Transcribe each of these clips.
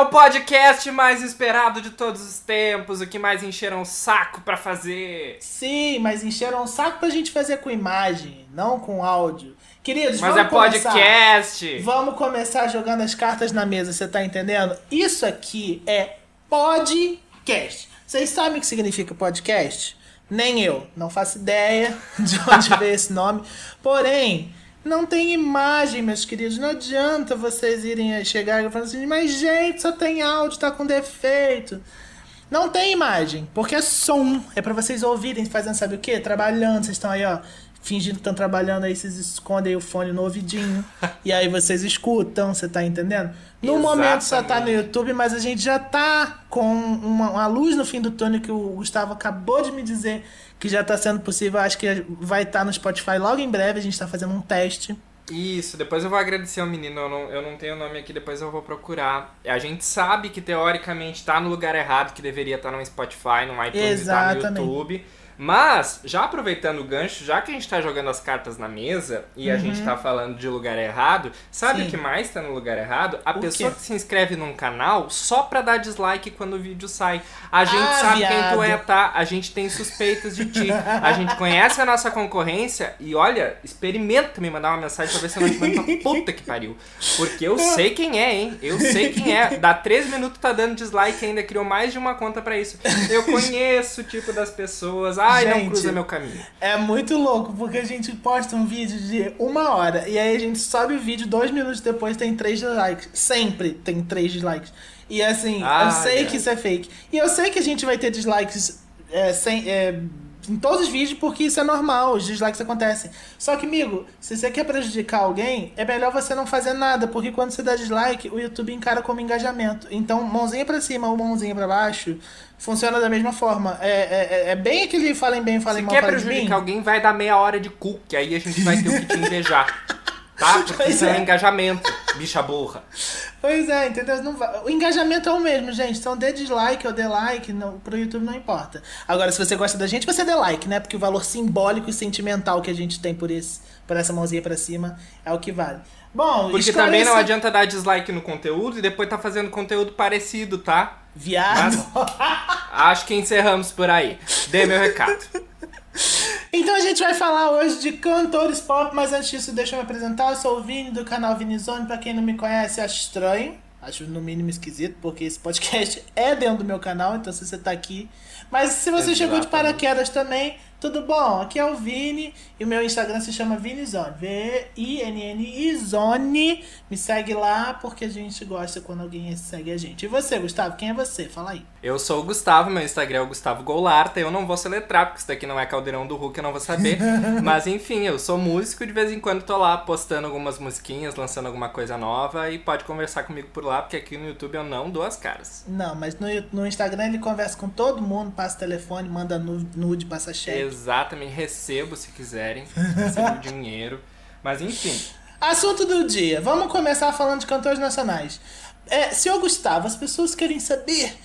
o podcast mais esperado de todos os tempos, o que mais encheram o saco pra fazer. Sim, mas encheram o saco pra gente fazer com imagem, não com áudio. Queridos, Mas vamos é podcast. Começar. Vamos começar jogando as cartas na mesa, você tá entendendo? Isso aqui é podcast. Vocês sabem o que significa podcast? Nem eu, não faço ideia de onde veio esse nome. Porém, não tem imagem, meus queridos. Não adianta vocês irem chegar e falar assim, mas gente, só tem áudio, tá com defeito. Não tem imagem, porque é som. É para vocês ouvirem, fazendo sabe o quê? Trabalhando, vocês estão aí, ó fingindo que estão trabalhando, aí vocês escondem o fone no ouvidinho. e aí vocês escutam, você tá entendendo? No Exatamente. momento só tá no YouTube, mas a gente já tá com uma, uma, luz no fim do túnel que o Gustavo acabou de me dizer que já tá sendo possível. Acho que vai estar tá no Spotify logo em breve. A gente tá fazendo um teste. Isso, depois eu vou agradecer ao menino, eu não, eu não tenho o nome aqui, depois eu vou procurar. A gente sabe que teoricamente tá no lugar errado, que deveria estar tá no Spotify, no iTunes Exatamente. tá no YouTube. Mas, já aproveitando o gancho, já que a gente tá jogando as cartas na mesa e Uhum. a gente tá falando de lugar errado, sabe Sim. o que mais tá no lugar errado? A O pessoa quê? que se inscreve num canal só pra dar dislike quando o vídeo sai. A gente Ah, sabe quem tu viado. é, tá? A gente tem suspeitas de ti. A gente conhece a nossa concorrência e olha, experimenta me mandar uma mensagem pra ver se eu não te mando pra puta que pariu. Porque eu sei quem é, hein? Eu sei quem é. Dá três minutos tá dando dislike e ainda criou mais de uma conta pra isso. Eu conheço o tipo das pessoas. Ai, não Gente, cruza meu caminho. É muito louco, porque a gente posta um vídeo de uma hora e aí a gente sobe o vídeo, dois minutos depois tem três dislikes. Sempre tem três dislikes. E assim, Ah, eu sei é. que isso é fake. E eu sei que a gente vai ter dislikes é, sem, é, em todos os vídeos, porque isso é normal, os dislikes acontecem. Só que, amigo, se você quer prejudicar alguém, é melhor você não fazer nada, porque quando você dá dislike, o YouTube encara como engajamento. Então, mãozinha pra cima ou mãozinha pra baixo, funciona da mesma forma. É, é, é- é bem aquele falem bem, falem Se mal, quer falem prejudicar alguém, vai dar meia hora de cu, que aí a gente vai ter o que te invejar. Tá? Porque Pois isso é. é. engajamento, bicha burra. Pois é, entendeu? Não vai- O engajamento é o mesmo, gente. Então dê dislike ou dê like, não, pro YouTube não importa. Agora, se você gosta da gente, você dê like, né? Porque o valor simbólico e sentimental que a gente tem por, esse, por essa mãozinha pra cima é o que vale. Bom, Porque também não esclarece- adianta dar dislike no conteúdo e depois tá fazendo conteúdo parecido, tá? Viado. Acho que encerramos por aí. Dê meu recado. Então a gente vai falar hoje de cantores pop, mas antes disso, deixa eu me apresentar. Eu sou o Vini do canal Vinizone. Pra quem não me conhece, acho estranho. Acho no mínimo esquisito, porque esse podcast é dentro do meu canal, então se você tá aqui. Mas se você chegou de paraquedas também, tudo bom? Aqui é o Vini e o meu Instagram se chama Vinizone. V-I-N-N-I Zone. Me segue lá porque a gente gosta quando alguém segue a gente. E você, Gustavo? Quem é você? Fala aí. Eu sou o Gustavo, meu Instagram é o Gustavo Goulart. Eu não vou soletrar, porque isso daqui não é caldeirão do Hulk, eu não vou saber. Mas enfim, eu sou músico e de vez em quando tô lá postando algumas musiquinhas, lançando alguma coisa nova e pode conversar comigo por lá, porque aqui no YouTube eu não dou as caras. Não, mas no, no Instagram ele conversa com todo mundo, passa telefone, manda nu- nude, passa cheque. Exatamente, recebo se quiserem, recebo dinheiro. Mas enfim, Assunto do dia. Vamos começar falando de cantores nacionais. É, senhor Gustavo, as pessoas querem saber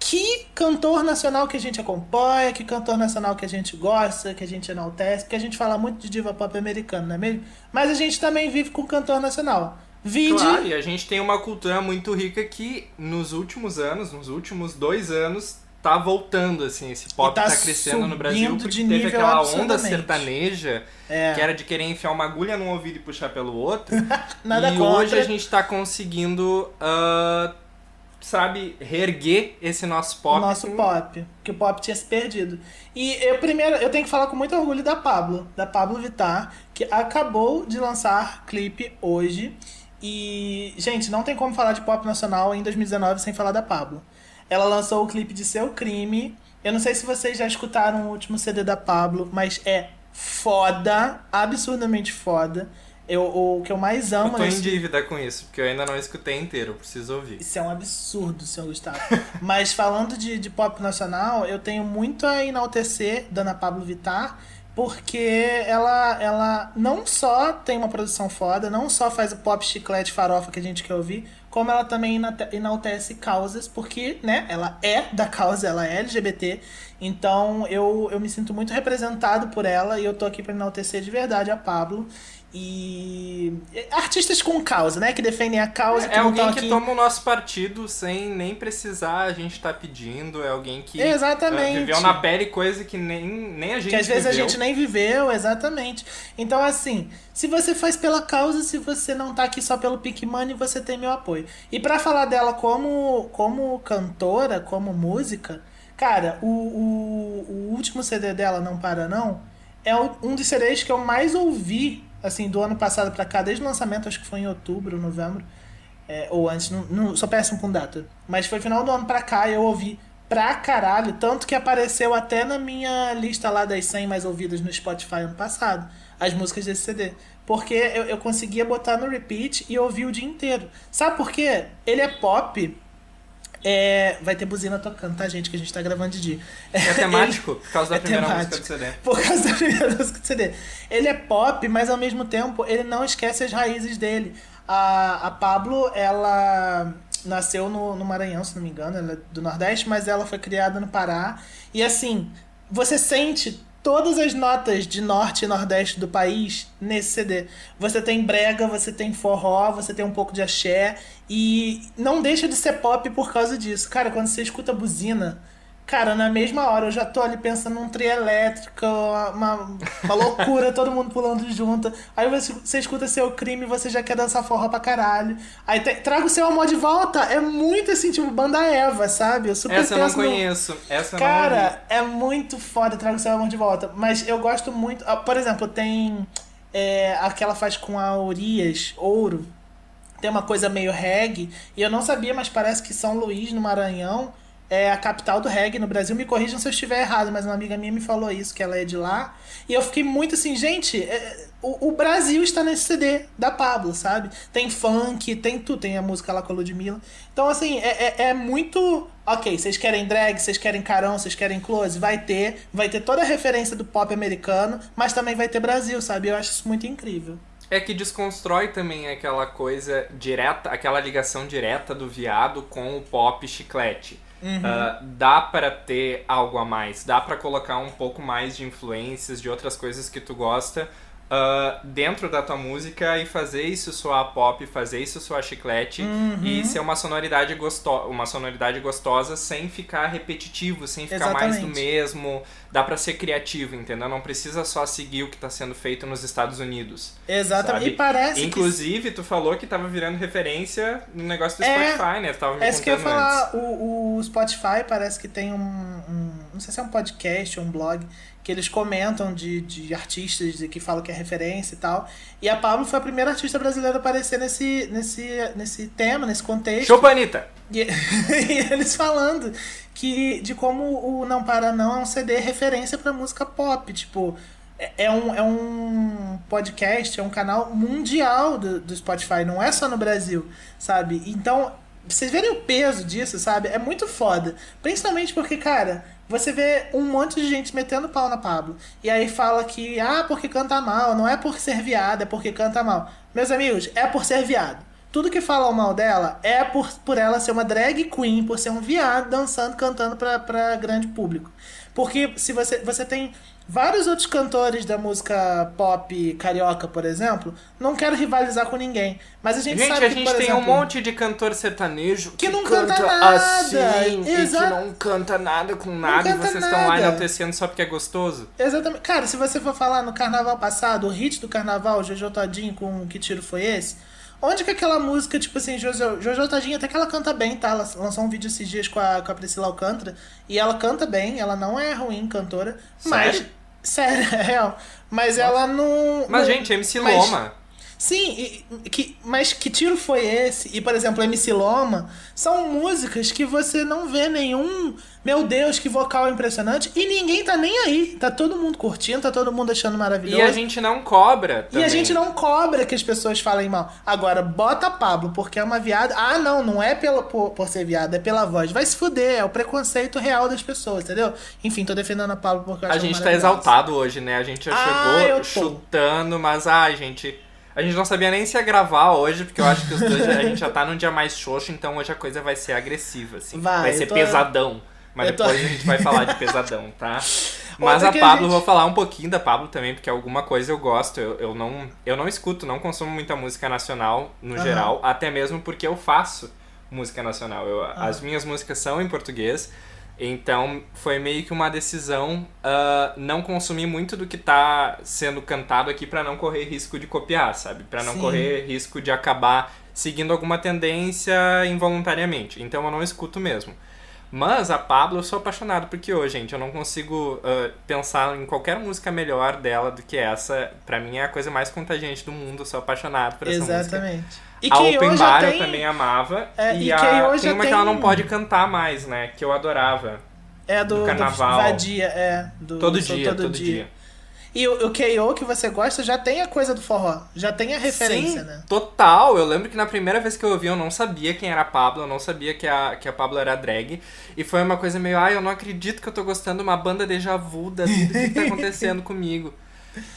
que cantor nacional que a gente acompanha, que cantor nacional que a gente gosta, que a gente enaltece, porque a gente fala muito de diva pop americano, não é mesmo? Mas a gente também vive com cantor nacional. Vide. Claro, e a gente tem uma cultura muito rica que nos últimos anos, nos últimos dois anos, tá voltando, assim, esse pop tá tá, crescendo no Brasil, porque de teve aquela onda sertaneja, É. que era de querer enfiar uma agulha num ouvido e puxar pelo outro. Nada e contra. hoje a gente tá conseguindo, ah, sabe, reerguer esse nosso pop. nosso com- pop, que o pop tinha se perdido. E eu primeiro, eu tenho que falar com muito orgulho da Pablo, da Pablo Vittar, que acabou de lançar clipe hoje. E, gente, não tem como falar de pop nacional em 2019 sem falar da Pablo. Ela lançou o clipe de Seu Crime. Eu não sei se vocês já escutaram o último CD da Pablo, mas é foda, absurdamente foda. Eu, o que eu mais Eu amo tô em nesse dívida com isso, porque eu ainda não escutei inteiro, eu preciso ouvir. isso é um absurdo, senhor Gustavo. Mas falando de, de pop nacional, eu tenho muito a enaltecer Dana Pablo Vittar, porque ela, ela não só tem uma produção foda, não só faz o pop chiclete farofa que a gente quer ouvir, como ela também enaltece causas, porque, né, ela é da causa, ela é LGBT, então eu, eu me sinto muito representado por ela e eu tô aqui pra enaltecer de verdade a Pablo. E artistas com causa, né? Que defendem a causa. É que não alguém que aqui... toma o nosso partido sem nem precisar a gente estar pedindo. É alguém que Exatamente. ah, viveu na pele coisa que nem, nem a gente Que às vezes a viveu. gente nem viveu, exatamente. Então, assim, se você faz pela causa, se você não tá aqui só pelo Pick Money, você tem meu apoio. E pra falar dela como, como cantora, como música, cara, o, o, o último CD dela, Não Para Não, é um dos CDs que eu mais ouvi, assim, do ano passado pra cá, desde o lançamento, acho que foi em outubro, novembro. É, ou antes, não, não- sou péssimo com data. Mas foi final do ano pra cá eu ouvi pra caralho, tanto que apareceu até na minha lista lá das 100 mais ouvidas no Spotify ano passado, as músicas desse CD. Porque eu, eu conseguia botar no repeat e ouvir o dia inteiro. Sabe por quê? Ele é pop. É, vai ter buzina tocando, tá, gente? Que a gente tá gravando de dia. É temático, por causa da É primeira temático. música do CD. Por causa da primeira música do CD. Ele é pop, mas ao mesmo tempo ele não esquece as raízes dele. A, a Pablo, ela nasceu no, no Maranhão, se não me engano, ela é do Nordeste, mas ela foi criada no Pará. E assim, você sente todas as notas de Norte e Nordeste do país nesse CD. Você tem brega, você tem forró, você tem um pouco de axé. E não deixa de ser pop por causa disso. Cara, quando você escuta buzina, Cara, na mesma hora eu já tô ali pensando num trio elétrico, uma, uma loucura, todo mundo pulando junto. Aí você, você escuta seu crime e você já quer dançar forró pra caralho. Aí te- traga o seu amor de volta. É muito assim, tipo, banda Eva, sabe? Eu super Essa eu não penso no- conheço. Essa eu não ouvi. Cara, é muito foda Traga o seu amor de volta. Mas eu gosto muito. ah, Por exemplo, tem é, aquela faz com a Urias, Ouro. Tem uma coisa meio reggae. E eu não sabia, mas parece que São Luís, no Maranhão, é a capital do reggae no Brasil. Me corrijam se eu estiver errado, mas uma amiga minha me falou isso, que ela é de lá. E eu fiquei muito assim, gente, é, o, o Brasil está nesse CD da Pablo, sabe? Tem funk, tem tudo, tem a música lá com a Ludmilla. Então, assim, é, é, é muito. Ok, vocês querem drag, vocês querem carão, vocês querem close? Vai ter. Vai ter toda a referência do pop americano, mas também vai ter Brasil, sabe? Eu acho isso muito incrível. É que desconstrói também aquela coisa direta, aquela ligação direta do viado com o pop chiclete. Uhum. Ah, dá pra ter algo a mais, dá pra colocar um pouco mais de influências de outras coisas que tu gosta ah, dentro da tua música e fazer isso soar pop, fazer isso soar chiclete Uhum. e ser uma sonoridade gostosa, uma sonoridade gostosa sem ficar repetitivo, sem ficar mais do Exatamente. mesmo. Dá pra ser criativo, entendeu? Não precisa só seguir o que tá sendo feito nos Estados Unidos. Exatamente. Sabe? E parece que Inclusive, tu falou que tava virando referência no negócio do É, Spotify, né? Tu tava me É isso que eu ia falar. O, o Spotify parece que tem um, um- Não sei se é um podcast ou um blog. Que eles comentam de, de artistas de- que falam que é referência e tal. E a Pablo foi a primeira artista brasileira a aparecer nesse, nesse, nesse tema, nesse contexto. Chupa, Anitta! E, e eles falando que de como o Não Para Não é um CD referência pra música pop. Tipo, é- é um, é um podcast, é um canal mundial do, do Spotify, não é só no Brasil, sabe? Então, vocês verem o peso disso, sabe? É muito foda. Principalmente porque, cara, você vê um monte de gente metendo pau na Pablo. E aí fala que, ah, porque canta mal, não é por ser viado, é porque canta mal. Meus amigos, é por ser viado. Tudo que falam mal dela é por, por ela ser uma drag queen, por ser um viado dançando, cantando pra, pra grande público. Porque se você, você tem vários outros cantores da música pop carioca, por exemplo, não quero rivalizar com ninguém. Mas a gente, Gente, sabe a que, gente por tem exemplo, um monte de cantor sertanejo Que não canta nada. assim e que não canta nada com nada e canta vocês estão lá enaltecendo só porque é gostoso. Exatamente. Cara, se você for falar no carnaval passado, o hit do carnaval, Jojo Todinho com Que Tiro Foi Esse? Onde que aquela música, tipo assim, Jojo, Jojo Todinho, até que ela canta bem, tá? Ela lançou um vídeo esses dias com a, com a Priscila Alcântara e ela canta bem, ela não é ruim cantora, mas... Sério? É real. Mas ela não... Mas, não- gente, MC Loma. Sim, e- que, mas que tiro foi esse? E, por exemplo, MC Loma são músicas que você não vê nenhum. Meu Deus, que vocal impressionante. E ninguém tá nem aí. Tá todo mundo curtindo, tá todo mundo achando maravilhoso. E a gente não cobra E também. a gente não cobra que as pessoas falem mal. Agora, bota Pablo porque é uma viada. Ah, não, não é pelo, por, por ser viada, é pela voz. Vai se fuder, é o preconceito real das pessoas, entendeu? Enfim, tô defendendo a Pablo porque eu A acho gente tá exaltado hoje, né? A gente já Ah, chegou chutando, mas ai, gente. A gente não sabia nem se ia gravar hoje, porque eu acho que os dois a gente já tá num dia mais xoxo, então hoje a coisa vai ser agressiva, assim. Vai, eu ser tô- pesadão. Mas eu tô- depois a gente vai falar de pesadão, tá? Mas Outra a Pablo, gente- vou falar um pouquinho da Pablo também, porque alguma coisa eu gosto. Eu, eu, não, eu não escuto, não consumo muita música nacional no Aham. geral, até mesmo porque eu faço música nacional. Eu, As minhas músicas são em português, então foi meio que uma decisão ah, não consumir muito do que tá sendo cantado aqui pra não correr risco de copiar, sabe? Pra não Sim. correr risco de acabar seguindo alguma tendência involuntariamente. Então eu não escuto mesmo. Mas a Pablo eu sou apaixonado porque hoje, gente, eu não consigo ah, pensar em qualquer música melhor dela do que essa. Pra mim é a coisa mais contagiante do mundo, eu sou apaixonado por essa música. Exatamente. E a. Open Bar tem- eu também amava. É, e e a, K.O. tem uma que ela tem- não pode cantar mais, né? Que eu adorava. É do, do do carnaval. Vadia, é. Do, Todo dia, todo, dia. E o, o K.O. que você gosta já tem a coisa do forró. Já tem a referência, Sim, né? Total, eu lembro que na primeira vez que eu ouvi eu não sabia quem era a Pablo, eu não sabia que a, que a Pablo era drag. E foi uma coisa meio, ai, eu não acredito que eu tô gostando de uma banda déjà vu da vida, o que tá acontecendo comigo?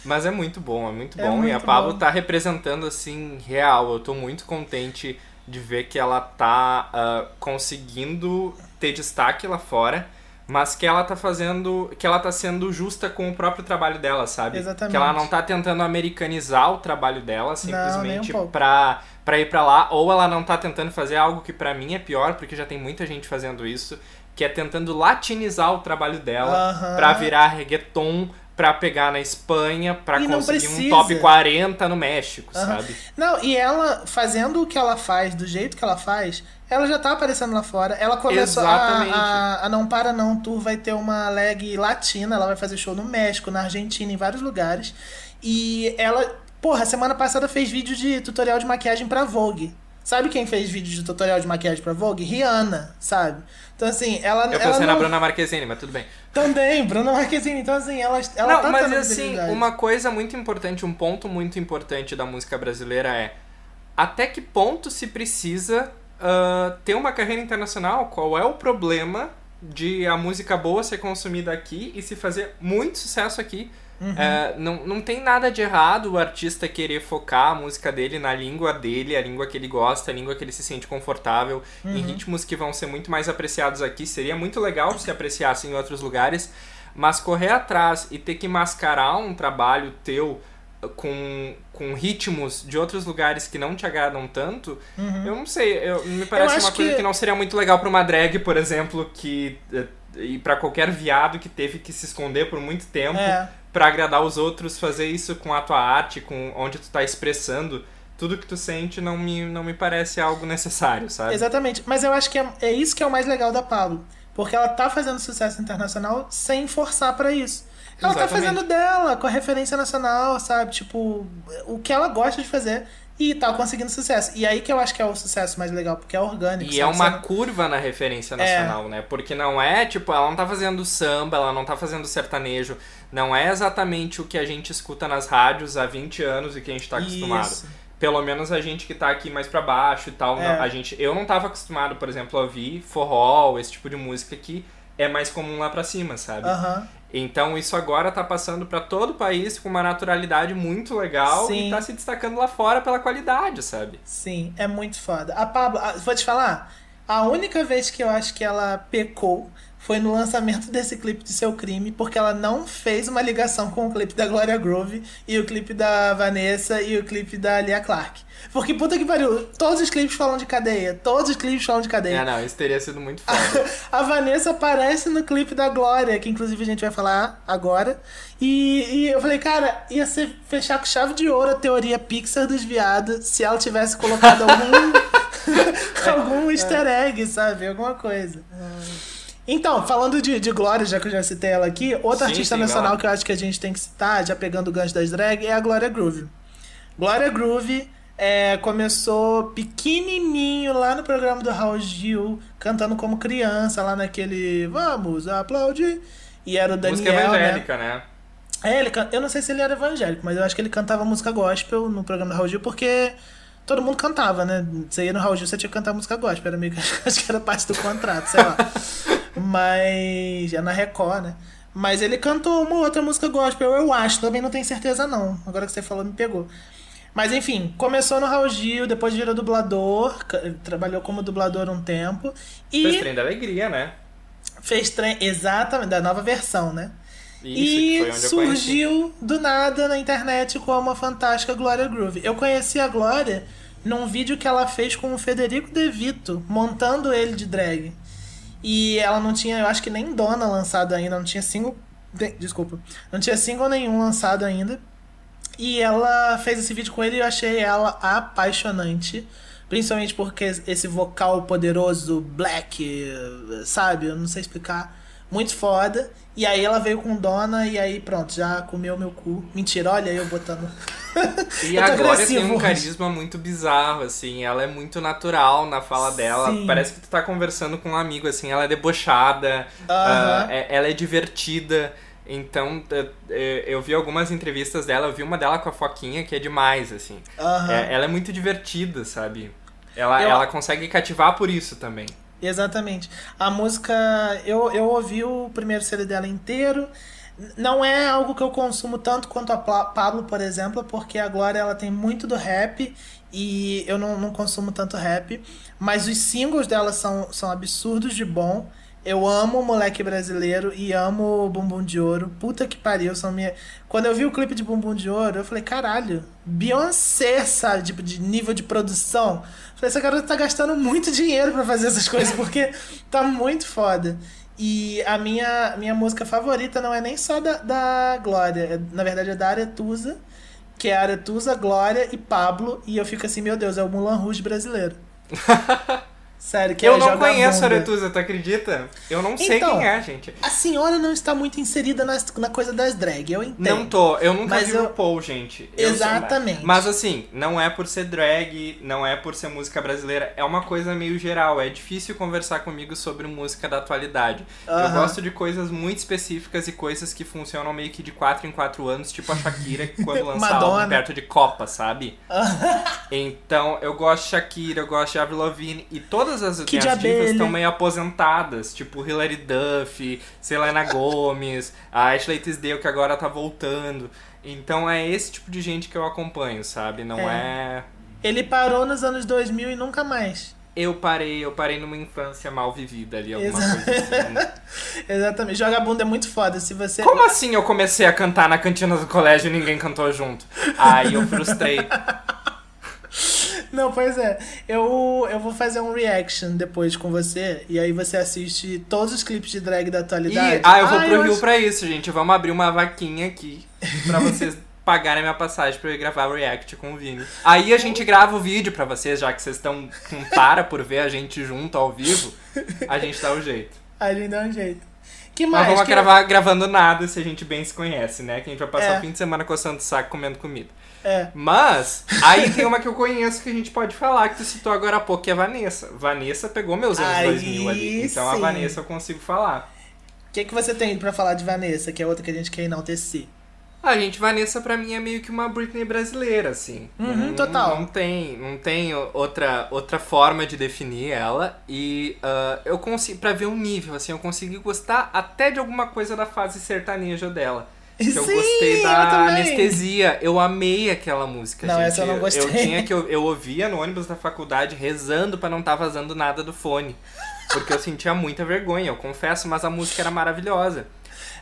Mas é muito bom, é muito É bom. e a muito Pablo bom. tá representando, assim, real. Eu tô muito contente de ver que ela tá ah, conseguindo ter destaque lá fora. Mas que ela tá fazendo. Que ela tá sendo justa com o próprio trabalho dela, sabe? Exatamente. Que ela não tá tentando americanizar o trabalho dela um simplesmente pouco. pra, pra ir pra lá. Ou ela não tá tentando fazer algo que pra mim é pior, porque já tem muita gente fazendo isso. Que é tentando latinizar o trabalho dela Aham. pra virar reggaeton, pra pegar na Espanha, pra não conseguir um top 40 no México, Aham. sabe? Não, e ela fazendo o que ela faz, do jeito que ela faz, ela já tá aparecendo lá fora. Ela começou a, a, a Não Para Não Tour, vai ter uma leg latina, ela vai fazer show no México, na Argentina, em vários lugares. E ela, porra, semana passada fez vídeo de tutorial de maquiagem pra Vogue. Sabe quem fez vídeo de tutorial de maquiagem pra Vogue? Rihanna, sabe? Então, assim, ela. Eu ela pensei na não- Bruna Marquezine, mas tudo bem. Também, Bruna Marquezine. Então, assim, ela, ela não, tá mas assim, uma coisa muito importante, um ponto muito importante da música brasileira é até que ponto se precisa ah, ter uma carreira internacional? Qual é o problema de a música boa ser consumida aqui e se fazer muito sucesso aqui? Uhum. É, não, não tem nada de errado o artista querer focar a música dele na língua dele, a língua que ele gosta, a língua que ele se sente confortável, em Uhum. ritmos que vão ser muito mais apreciados aqui. Seria muito legal se apreciasse em outros lugares, mas correr atrás e ter que mascarar um trabalho teu uh, com, com ritmos de outros lugares que não te agradam tanto, eu não sei, eu, me parece Uhum. uma coisa que- que... não seria muito legal pra uma drag, por exemplo, que eh, e pra qualquer viado que teve que se esconder por muito tempo É. pra agradar os outros, fazer isso com a tua arte, com onde tu tá expressando tudo que tu sente, não me, não me parece algo necessário, sabe? Exatamente. Mas eu acho que é, é isso que é o mais legal da Pablo. Porque ela tá fazendo sucesso internacional sem forçar pra isso. Ela tá Exatamente. fazendo dela, com a referência nacional, sabe? Tipo, o que ela gosta de fazer e tá conseguindo sucesso. E aí que eu acho que é o sucesso mais legal, porque é orgânico. E é uma curva na referência nacional, né? Porque não é, tipo, ela não tá fazendo samba, ela não tá fazendo sertanejo. Não é exatamente o que a gente escuta nas rádios há 20 anos e que a gente tá acostumado. Isso. Pelo menos a gente que tá aqui mais pra baixo e tal. É. a gente, eu não tava acostumado, por exemplo, a ouvir forró, esse tipo de música que é mais comum lá pra cima, sabe? Aham. Então isso agora tá passando pra todo o país com uma naturalidade muito legal Sim. e tá se destacando lá fora pela qualidade, sabe? Sim, é muito foda. A Pablo, vou te falar, a única vez que eu acho que ela pecou foi no lançamento desse clipe de Seu Crime, porque ela não fez uma ligação com o clipe da Gloria Groove e o clipe da Vanessa e o clipe da Lia Clark. Porque puta que pariu, todos os clipes falam de cadeia, todos os clipes falam de cadeia. É, não, isso teria sido muito foda. A Vanessa aparece no clipe da Glória, que inclusive a gente vai falar agora. E, e eu falei, cara, ia ser fechar com chave de ouro a teoria Pixar dos viados se ela tivesse colocado algum, algum easter egg, sabe? Alguma coisa. Então, falando de, de Glória, já que eu já citei ela aqui, outra Sim, artista sim, nacional que eu acho que a gente tem que citar, já pegando o gancho das drag, é a Glória Groove. Glória Groove é, começou pequenininho lá no programa do Raul Gil, cantando como criança, lá naquele Vamos aplaudir. E era o música Daniel, né? evangélica, né? É, ele, eu não sei se ele era evangélico, mas eu acho que ele cantava música gospel no programa do Raul Gil, porque todo mundo cantava, né? Você ia no Raul Gil, você tinha que cantar música gospel, era meio que, acho que era parte do contrato, sei lá. mas, é na Record, né? Mas ele cantou uma outra música gospel, eu acho, também não tenho certeza não. Agora que você falou, me pegou. Mas enfim, começou no Raul Gil, depois virou dublador, trabalhou como dublador um tempo. E Fez trem da alegria, né? Fez trem, exatamente, da nova versão, né? Isso, e surgiu do nada na internet como a fantástica Glória Groove. Eu conheci a Glória num vídeo que ela fez com o Federico De Vito, montando ele de drag. E ela não tinha, eu acho que nem dona lançado ainda, não tinha single. de- Desculpa. Não tinha single nenhum lançado ainda. E ela fez esse vídeo com ele e eu achei ela apaixonante. Principalmente porque esse vocal poderoso, black, sabe? Eu não sei explicar. Muito foda. E aí ela veio com Dona e aí pronto, já comeu meu cu. Mentira, olha eu botando. E Eu tô a Glória tem agressivo um carisma muito bizarro, assim. Ela é muito natural na fala dela. Sim. Parece que tu tá conversando com um amigo, assim. Ela é debochada, Aham. ah, é- ela é divertida. Então, eu vi algumas entrevistas dela. Eu vi uma dela com a Foquinha que é demais, assim. É- ela é muito divertida, sabe? Ela, Eu- ela consegue cativar por isso também. Exatamente. A música, eu, eu ouvi o primeiro CD dela inteiro. Não é algo que eu consumo tanto quanto a Pablo, por exemplo, porque a Glória ela tem muito do rap e eu não, não consumo tanto rap. Mas os singles dela são, são absurdos de bom. Eu amo o Moleque Brasileiro e amo o Bumbum de Ouro. Puta que pariu, são minha... Quando eu vi o clipe de Bumbum de Ouro, eu falei, caralho, Beyoncé, sabe? Tipo, de nível de produção. Falei, essa garota tá gastando muito dinheiro pra fazer essas coisas, porque tá muito foda. E a minha, minha música favorita não é nem só da, da Glória, é- na verdade é da Aretusa, que é Aretusa, Glória e Pablo. E eu fico assim, meu Deus, é o Mulan Rouge brasileiro. Sério, que eu é não conheço a. Aretusa, tu acredita? Eu não sei Então, quem é, gente. A senhora não está muito inserida nas, na coisa das drag, eu entendo. Não tô, eu nunca Mas vi eu- Paul, gente. Eu Exatamente. Mas assim, não é por ser drag, não é por ser música brasileira, é uma coisa meio geral. É difícil conversar comigo sobre música da atualidade. Eu gosto de coisas muito específicas e coisas que funcionam meio que de 4 em 4 anos, tipo a Shakira quando lança Madonna. álbum perto de Copa, sabe? Então, eu gosto de Shakira, eu gosto de Avril Lavigne e todas as Kid minhas divas estão meio aposentadas, tipo Hilary Duff, Selena Gomez, a Ashley Tisdale que agora tá voltando. Então é esse tipo de gente que eu acompanho, sabe? Não é... Ele parou nos anos 2000 e nunca mais. Eu parei, eu parei numa infância mal vivida ali, alguma Exa- coisa assim. Exatamente. Joga bunda é muito foda. Se você. Como assim eu comecei a cantar na cantina do colégio e ninguém cantou junto? Aí eu frustrei. Não, pois é. Eu, eu vou fazer um reaction depois com você. E aí você assiste todos os clipes de drag da E, atualidade. ah, eu vou pro Rio acho- pra isso, gente. Vamos abrir uma vaquinha aqui pra vocês pagarem a minha passagem pra eu ir gravar o react com o Vini. Aí a gente grava o vídeo pra vocês, já que vocês estão com para por ver a gente junto ao vivo. A gente dá o jeito. A gente dá um jeito. Que Mas mais? vamos que- gravar gravando nada se a gente bem se conhece, né? Que a gente vai passar É. o fim de semana coçando o saco comendo comida. É. Mas, aí tem uma que eu conheço que a gente pode falar, que tu citou agora há pouco, que é a Vanessa. Vanessa pegou meus anos Aí 2000 ali. Então a sim. Vanessa eu consigo falar. O que, que você tem pra falar de Vanessa, que é outra que a gente quer enaltecer? Ah, gente, Vanessa pra mim é meio que uma Britney brasileira, assim. Uhum, Não- total. Não tem, não tem outra, outra forma de definir ela. E ah, eu consigo, pra ver um nível, assim, eu consegui gostar até de alguma coisa da fase sertaneja dela. Que eu Sim, gostei eu da também. anestesia. Eu amei aquela música, Não, gente. essa eu não gostei. Eu tinha que eu, eu ouvia no ônibus da faculdade rezando pra não estar vazando nada do fone. Porque eu sentia muita vergonha, eu confesso, mas a música era maravilhosa.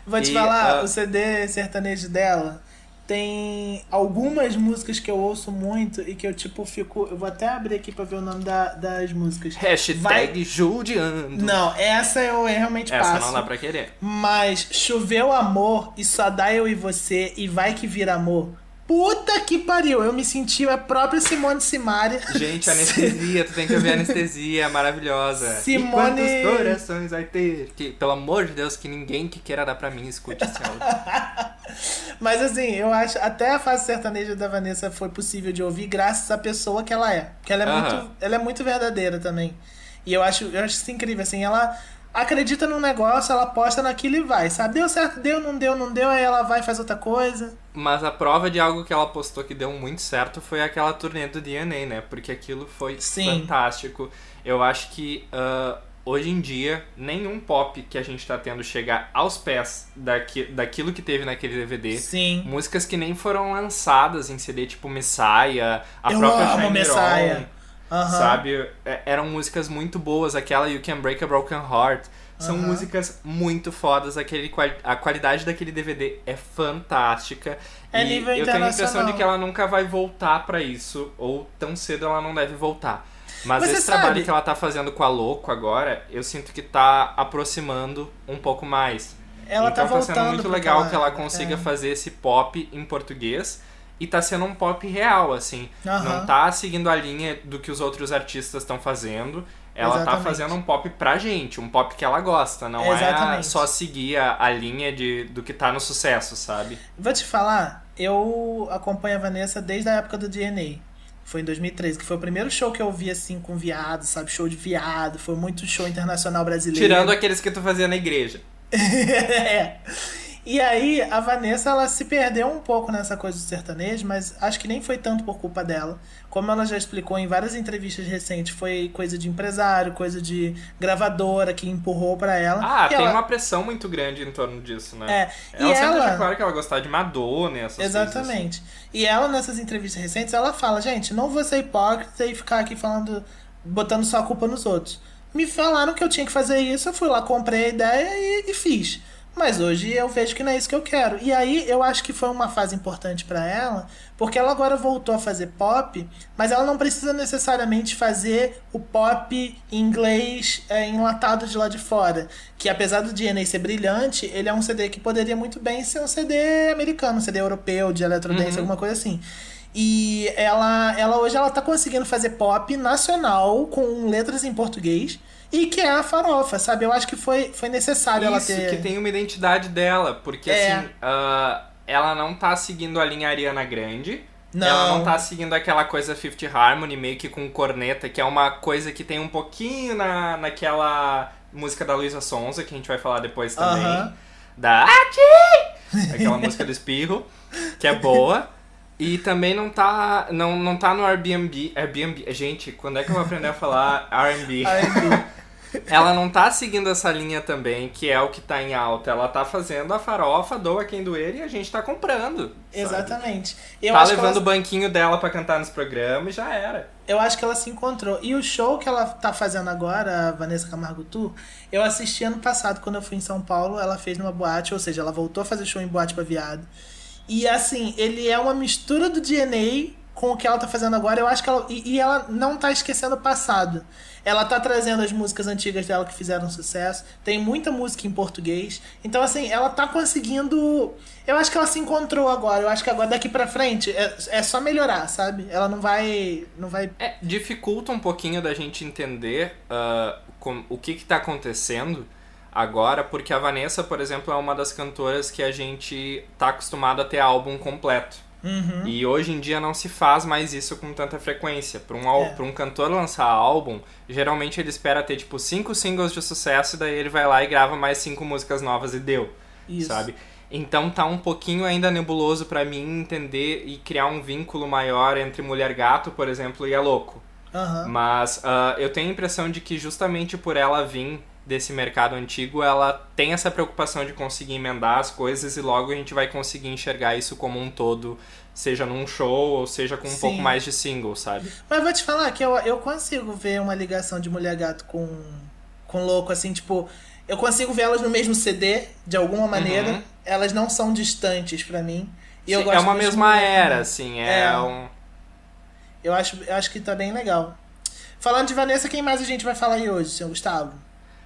Vou te E, falar, ah, o CD sertanejo dela tem algumas músicas que eu ouço muito e que eu, tipo, fico. Eu vou até abrir aqui pra ver o nome da- das músicas. Hashtag Vai- judiando. Não, essa eu realmente Essa passo. não dá pra querer. Mas choveu amor e só dá eu e você e vai que vira amor. Puta que pariu, eu me senti a própria Simone Simaria. Gente, anestesia, tu tem que ouvir anestesia, é maravilhosa. Simone- E quantos corações vai ter? Que, pelo amor de Deus, que ninguém que queira dar pra mim escute esse áudio. Mas assim, eu acho até a fase sertaneja da Vanessa foi possível de ouvir graças à pessoa que ela é. Porque ela é, Aham. muito, ela é muito verdadeira também. E eu acho, eu acho isso incrível, assim, ela acredita num negócio, ela aposta naquilo e vai, sabe? Deu certo, deu, não deu, não deu, aí ela vai e faz outra coisa. Mas a prova de algo que ela postou que deu muito certo foi aquela turnê do DNA, né? Porque aquilo foi Sim. fantástico. Eu acho que ah, hoje em dia, nenhum pop que a gente tá tendo chegar aos pés daqui, daquilo que teve naquele DVD. Sim. Músicas que nem foram lançadas em CD, tipo Messiah, a Eu própria amo Messiah. On. Aham. Sabe? É- Eram músicas muito boas, aquela You Can Break a Broken Heart. São Aham. músicas muito fodas, aquele, a qualidade daquele DVD é fantástica. É e nível eu tenho a impressão de que ela nunca vai voltar pra isso, ou tão cedo ela não deve voltar. Mas Você esse trabalho sabe- que ela tá fazendo com a Louco agora, eu sinto que tá aproximando um pouco mais. Ela então tá voltando sendo muito legal que ela consiga é. fazer esse pop em português e tá sendo um pop real, assim. Aham. Não tá seguindo a linha do que os outros artistas estão fazendo. Ela tá Exatamente. fazendo um pop pra gente, um pop que ela gosta, não é Exatamente. só seguir a, a linha de, do que tá no sucesso, sabe? Vou te falar, eu acompanho a Vanessa desde a época do DNA. Foi em 2013, que foi o primeiro show que eu vi assim com viado, sabe? Show de viado. Foi muito show internacional brasileiro. Tirando aqueles que tu fazia na igreja. é. E aí, a Vanessa, ela se perdeu um pouco nessa coisa do sertanejo, mas acho que nem foi tanto por culpa dela. Como ela já explicou em várias entrevistas recentes, foi coisa de empresário, coisa de gravadora que empurrou pra ela. Ah, E tem ela- uma pressão muito grande em torno disso, né? É, e Ela sempre ela- deixa claro que ela gostava de Madonna e essas coisas. assim. Exatamente. E ela, nessas entrevistas recentes, ela fala, gente, não vou ser hipócrita e ficar aqui falando, botando só a culpa nos outros. Me falaram que eu tinha que fazer isso, eu fui lá, comprei a ideia e, e fiz. Mas hoje eu vejo que não é isso que eu quero. E aí eu acho que foi uma fase importante pra ela, porque ela agora voltou a fazer pop, mas ela não precisa necessariamente fazer o pop em inglês é, enlatado de lá de fora. Que apesar do DNA ser brilhante, ele é um CD que poderia muito bem ser um CD americano, um CD europeu, de electrodance, Uhum. alguma coisa assim. E ela, ela hoje ela tá conseguindo fazer pop nacional com letras em português e que é a farofa, sabe? Eu acho que foi, foi necessário ela Isso, ter. que tem uma identidade dela, porque É. assim, ah, ela não tá seguindo a linha Ariana Grande. Não. Ela não tá seguindo aquela coisa Fifth Harmony, meio que com corneta, que é uma coisa que tem um pouquinho na, naquela música da Luísa Sonza, que a gente vai falar depois também. Aham. Da Ati! Aquela música do espirro, que é boa. E também não tá, não, não tá no Airbnb. Airbnb. Gente, quando é que eu vou aprender a falar R&B? Ela não tá seguindo essa linha também, que é o que tá em alta. Ela tá fazendo a farofa, doa quem doer e a gente tá comprando. Exatamente. Eu, Tá levando o ela, banquinho dela pra cantar nos programas e já era. eu acho que ela se encontrou. E o show que ela tá fazendo agora, a Vanessa Camargo Tour, eu assisti ano passado, quando eu fui em São Paulo, ela fez numa boate, ou seja, ela voltou a fazer show em boate pra viado. E assim, ele é uma mistura do DNA com o que ela tá fazendo agora. Eu acho que ela. E, e ela não tá esquecendo o passado. Ela tá trazendo as músicas antigas dela que fizeram sucesso. Tem muita música em português. Então, assim, ela tá conseguindo. Eu acho que ela se encontrou agora. Eu acho que agora daqui pra frente é, é só melhorar, sabe? Ela não vai. Não vai. É, dificulta um pouquinho da gente entender ah, com- o que que tá acontecendo agora, porque a Vanessa, por exemplo, é uma das cantoras que a gente tá acostumado a ter álbum completo. Uhum. E hoje em dia não se faz mais isso com tanta frequência. Para um, É. pra um cantor lançar álbum, geralmente ele espera ter tipo cinco singles de sucesso e daí ele vai lá e grava mais cinco músicas novas e deu, Isso. sabe? Então tá um pouquinho ainda nebuloso pra mim entender e criar um vínculo maior entre Mulher Gato, por exemplo, e a Louco. Aham. Mas ah, eu tenho a impressão de que justamente por ela vir desse mercado antigo, ela tem essa preocupação de conseguir emendar as coisas e logo a gente vai conseguir enxergar isso como um todo, seja num show ou seja com um Sim. pouco mais de single, sabe? Mas vou te falar que eu, eu consigo ver uma ligação de Mulher Gato com, com Louco, assim, tipo. Eu consigo ver elas no mesmo CD, de alguma maneira. Uhum. Elas não são distantes pra mim. E eu Sim, gosto é uma mesma era, Gato. assim, é, É. um... Eu acho, eu acho que tá bem legal. Falando de Vanessa, quem mais a gente vai falar aí hoje, senhor Gustavo?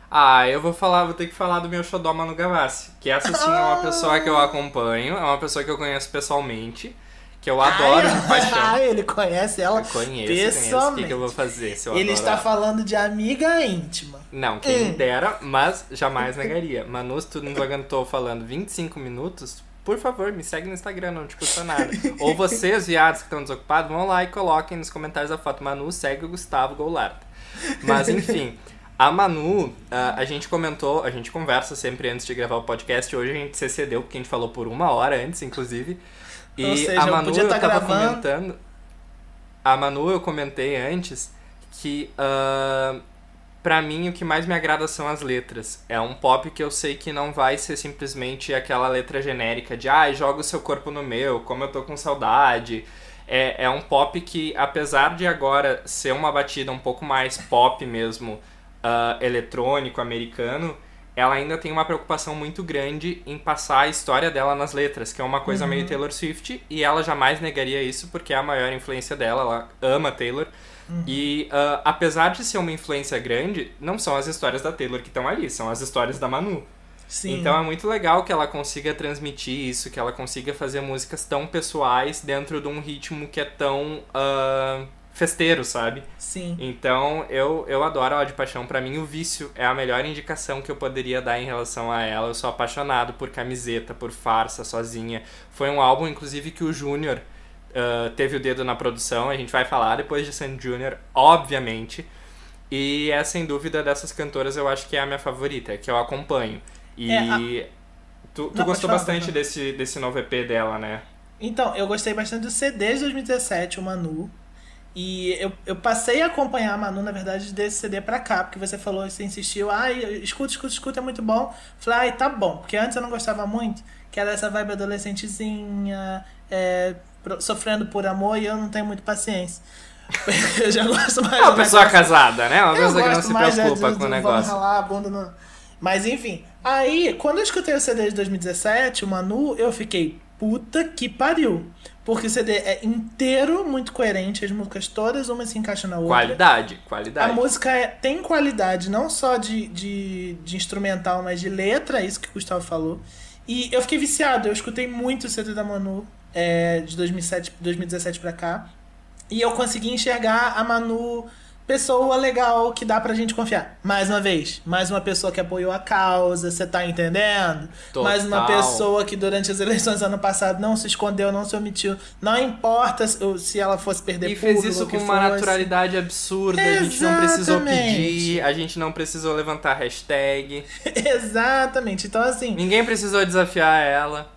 Ah, eu vou falar, vou ter que falar do meu xodó Manu Gavassi, que essa sim é uma pessoa que eu acompanho, é uma pessoa que eu conheço pessoalmente, que eu adoro Ai, de paixão. Ah, ele conhece ela Eu conheço, conheço. O que, pessoalmente. que eu vou fazer se eu ele está falando de amiga íntima. Não, quem Hum. dera, mas jamais negaria. Manu, se tu nos aguentou falando 25 minutos, por favor, me segue no Instagram, não te custa nada. Ou vocês, viados que estão desocupados, vão lá e coloquem nos comentários a foto. Manu segue o Gustavo Goulart. Mas enfim, a Manu, ah, a gente comentou, a gente conversa sempre antes de gravar o podcast. Hoje a gente se excedeu, porque a gente falou por uma hora antes, inclusive. E Ou seja, a eu Manu, podia eu tá tava gravando. comentando. A Manu, eu comentei antes que. ah, Pra mim, o que mais me agrada são as letras. É um pop que eu sei que não vai ser simplesmente aquela letra genérica de ai, joga o seu corpo no meu, como eu tô com saudade. É, é um pop que, apesar de agora ser uma batida um pouco mais pop mesmo, ah, eletrônico, americano, ela ainda tem uma preocupação muito grande em passar a história dela nas letras, que é uma coisa Uhum. meio Taylor Swift, e ela jamais negaria isso porque é a maior influência dela, ela ama Taylor. Uhum. E ah, apesar de ser uma influência grande, não são as histórias da Taylor que estão ali, são as histórias da Manu. Sim. Então é muito legal que ela consiga transmitir isso, que ela consiga fazer músicas tão pessoais dentro de um ritmo que é tão ah, festeiro, sabe? Sim. Então eu, eu adoro ela de paixão. Pra mim, o vício é a melhor indicação que eu poderia dar em relação a ela. Eu sou apaixonado por camiseta, por farsa, sozinha. Foi um álbum, inclusive, que o Júnior ah, teve o dedo na produção. A gente vai falar depois de Sandy Júnior, obviamente. E é sem dúvida dessas cantoras, eu acho que é a minha favorita, é que eu acompanho. E É, a- tu, tu Não, gostou falar, bastante desse, desse novo EP dela, né? Então, eu gostei bastante do CD de 2017, o Manu. E eu, eu passei a acompanhar a Manu, na verdade, desse CD pra cá, porque você falou, você insistiu, ai, escuta, escuta, escuta, é muito bom. Falei, ai, tá bom, porque antes eu não gostava muito, que era essa vibe adolescentezinha, é, sofrendo por amor, e eu não tenho muito paciência. eu já gosto mais É uma pessoa negócio- casada, né? Uma eu pessoa que não se mais preocupa de, com o negócio. Ralar a bunda no... Mas enfim, aí quando eu escutei o CD de 2017, o Manu, eu fiquei puta que pariu. Porque o CD é inteiro muito coerente, as músicas todas, uma se encaixa na outra. Qualidade, A qualidade. música é- tem qualidade, não só de, de, de instrumental, mas de letra, é isso que o Gustavo falou. E eu fiquei viciado, eu escutei muito o CD da Manu é, de 2007, 2017 pra cá. E eu consegui enxergar a Manu pessoa legal que dá pra gente confiar. Mais uma vez, mais uma pessoa que apoiou a causa, você tá entendendo? Mais uma Total. pessoa que durante as eleições do ano passado não se escondeu, não se omitiu. Não importa se ela fosse perder E fez isso com uma fosse. naturalidade absurda, a gente não precisou Exatamente. pedir, a gente não precisou levantar hashtag, Exatamente. Então, assim, ninguém precisou desafiar ela.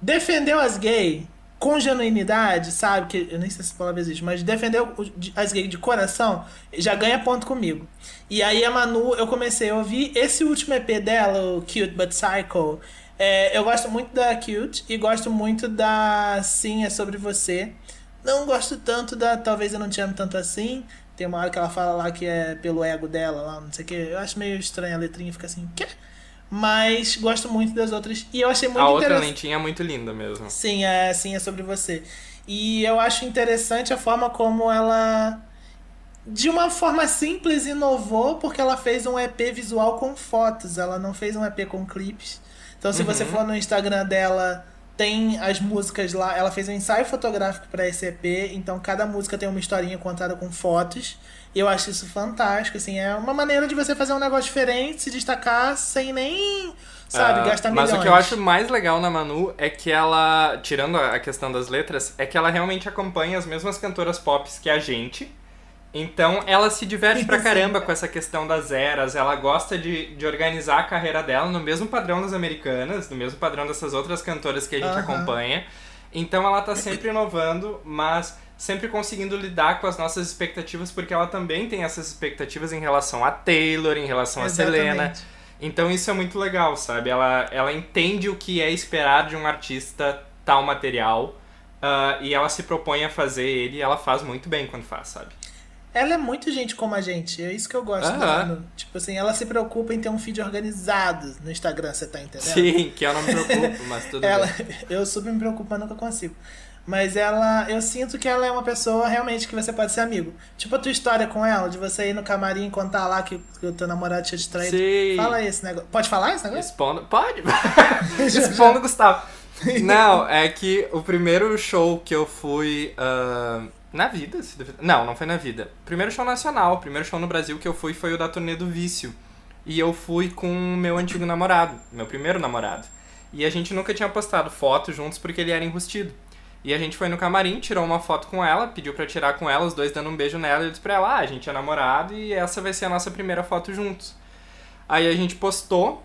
defendeu as gays com genuinidade, sabe? Que eu nem sei se essa palavra existe, mas defendeu o- as gays de coração, já ganha ponto comigo. E aí a Manu, eu comecei a ouvir esse último EP dela, o Cute But Psycho. É, eu gosto muito da Cute e gosto muito da Sim, é sobre você. Não gosto tanto da Talvez eu não te ame tanto assim. Tem uma hora que ela fala lá que é pelo ego dela, lá, não sei o que. Eu acho meio estranha a letrinha, fica assim, quê? Mas gosto muito das outras. E eu achei muito a outra interessante. lentinha é muito linda mesmo. Sim, é, sim, é sobre você. E eu acho interessante a forma como ela, de uma forma simples, inovou, porque ela fez um EP visual com fotos, ela não fez um EP com clipes. Então, se você Uhum. for no Instagram dela, tem as músicas lá. Ela fez um ensaio fotográfico para esse EP, então cada música tem uma historinha contada com fotos. E eu acho isso fantástico, assim, é uma maneira de você fazer um negócio diferente, se destacar sem nem, sabe, Ah, gastar Mas milhões. o que eu acho mais legal na Manu é que ela, tirando a questão das letras, é que ela realmente acompanha as mesmas cantoras pop que a gente. Então ela se diverte pra caramba com essa questão das eras, ela gosta de, de organizar a carreira dela no mesmo padrão das americanas, no mesmo padrão dessas outras cantoras que a gente Aham. acompanha. Então ela tá sempre inovando, mas sempre conseguindo lidar com as nossas expectativas, porque ela também tem essas expectativas em relação a Taylor, em relação a Selena. Exatamente. Então isso é muito legal, sabe? Ela, ela entende o que é esperar de um artista tal material ah, e ela se propõe a fazer ele e ela faz muito bem quando faz, sabe? Ela é muito gente como a gente, é isso que eu gosto da Manu. Tipo assim, ela se preocupa em ter um feed organizado no Instagram, você tá entendendo? Sim, que eu não me preocupo, mas tudo Ela, bem. eu super me preocupo, mas nunca consigo. Mas ela, eu sinto que ela é uma pessoa realmente que você pode ser amigo. Tipo a tua história com ela, de você ir no camarim e contar lá que, que o teu namorado tinha distraído. Sim. Fala esse negócio. Pode falar esse negócio? Expondo. Pode! Expondo Gustavo. Não, é que o primeiro show que eu fui. ah, na vida? se duvidar- Não, não foi na vida. Primeiro show nacional, primeiro show no Brasil que eu fui foi o da turnê do Vício. E eu fui com o meu antigo namorado, meu primeiro namorado. E a gente nunca tinha postado foto juntos porque ele era enrustido. E a gente foi no camarim, tirou uma foto com ela, pediu pra tirar com ela, os dois dando um beijo nela, e eu disse pra ela, ah, a gente é namorado e essa vai ser a nossa primeira foto juntos. Aí a gente postou,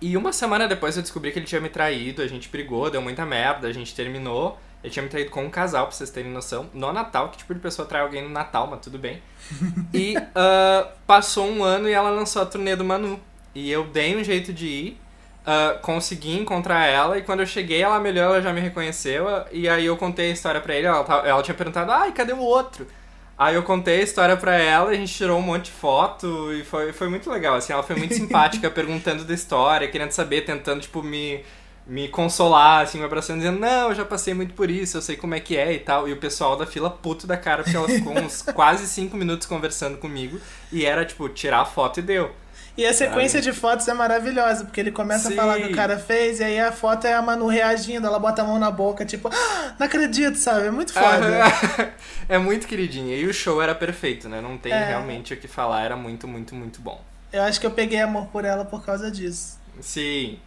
e uma semana depois eu descobri que ele tinha me traído, a gente brigou, deu muita merda, a gente terminou. Ele tinha me traído com um casal, pra vocês terem noção, no Natal, que tipo de pessoa trai alguém no Natal, mas tudo bem. E ah, passou um ano e ela lançou a turnê do Manu. E eu dei um jeito de ir, ah, consegui encontrar ela, e quando eu cheguei, ela me olhou, ela já me reconheceu, e aí eu contei a história pra ele, ela, tava- ela tinha perguntado, ai, cadê o outro? Aí eu contei a história pra ela, a gente tirou um monte de foto e foi, foi muito legal, assim, ela foi muito simpática perguntando da história, querendo saber, tentando, tipo, me, me consolar, assim, me abraçando, dizendo, não, eu já passei muito por isso, eu sei como é que é e tal. E o pessoal da fila puto da cara, porque ela ficou uns quase cinco minutos conversando comigo e era, tipo, tirar a foto e deu. E a sequência de fotos é maravilhosa, porque ele começa Sim. a falar que o cara fez, e aí a foto é a Manu reagindo, ela bota a mão na boca, tipo, "Ah, não acredito, sabe? É muito foda. é muito queridinha. E o show era perfeito, né? Não tem É. realmente o que falar, era muito, muito, muito bom. Eu acho que eu peguei amor por ela por causa disso. Sim.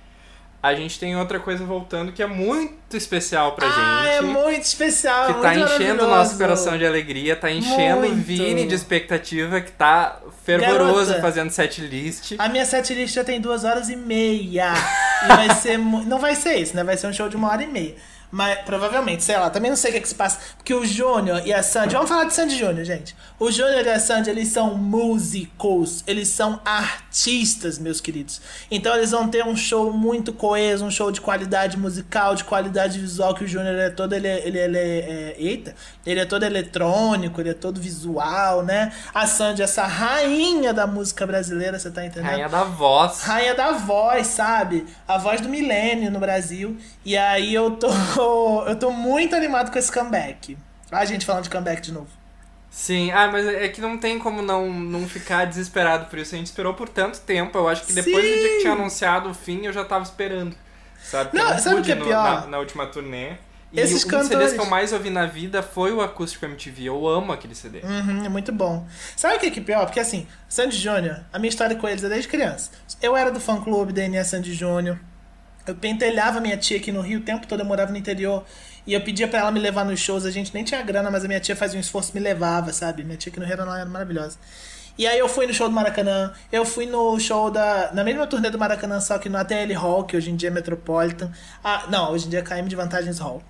A gente tem outra coisa voltando que é muito especial pra ah, gente. é muito especial, que tá enchendo o nosso coração de alegria, tá enchendo o. Vini de expectativa, que tá fervoroso Garota. fazendo set list. A minha setlist já tem duas horas e meia. E vai ser. Não vai ser isso, né? Vai ser um show de uma hora e meia. Mas provavelmente, sei lá, também não sei o que, que se passa. Porque o Júnior e a Sandy. Vamos falar de Sandy Júnior, gente. O Júnior e a Sandy, eles são músicos. Eles são artistas, meus queridos. Então eles vão ter um show muito coeso, um show de qualidade musical, de qualidade visual. Que o Júnior é todo. Ele, é- ele, ele é, é- Eita! Ele é todo eletrônico, ele é todo visual, né? A Sandy, essa rainha da música brasileira, você tá entendendo? Rainha da voz. Rainha da voz, sabe? A voz do milênio no Brasil. E aí eu tô. Eu tô muito animado com esse comeback. A gente falando de comeback de novo. Sim, ah, mas é que não tem como não, não ficar desesperado por isso. A gente esperou por tanto tempo. Eu acho que depois do dia que Sim. tinha anunciado o fim, eu já tava esperando. Sabe? Não, Eu sabe o que é pior? Na, na última turnê. E Esses um dos CDs cantores- que eu mais ouvi na vida foi o Acústico MTV. Eu amo aquele CD. Uhum, é muito bom. Sabe o que é que é pior? Porque assim, Sandy Júnior, a minha história com eles é desde criança. Eu era do fã clube da NS Sandy Júnior. Eu pentelhava minha tia aqui no Rio o tempo todo, eu morava no interior. E eu pedia pra ela me levar nos shows. A gente nem tinha grana, mas a minha tia fazia um esforço e me levava, sabe? Minha tia aqui no Rio era, era maravilhosa. E aí eu fui no show do Maracanã, eu fui no show da. Na mesma turnê do Maracanã, só que no ATL Hall, que hoje em dia é Metropolitan. Ah, não, hoje em dia é KM de Vantagens Hall.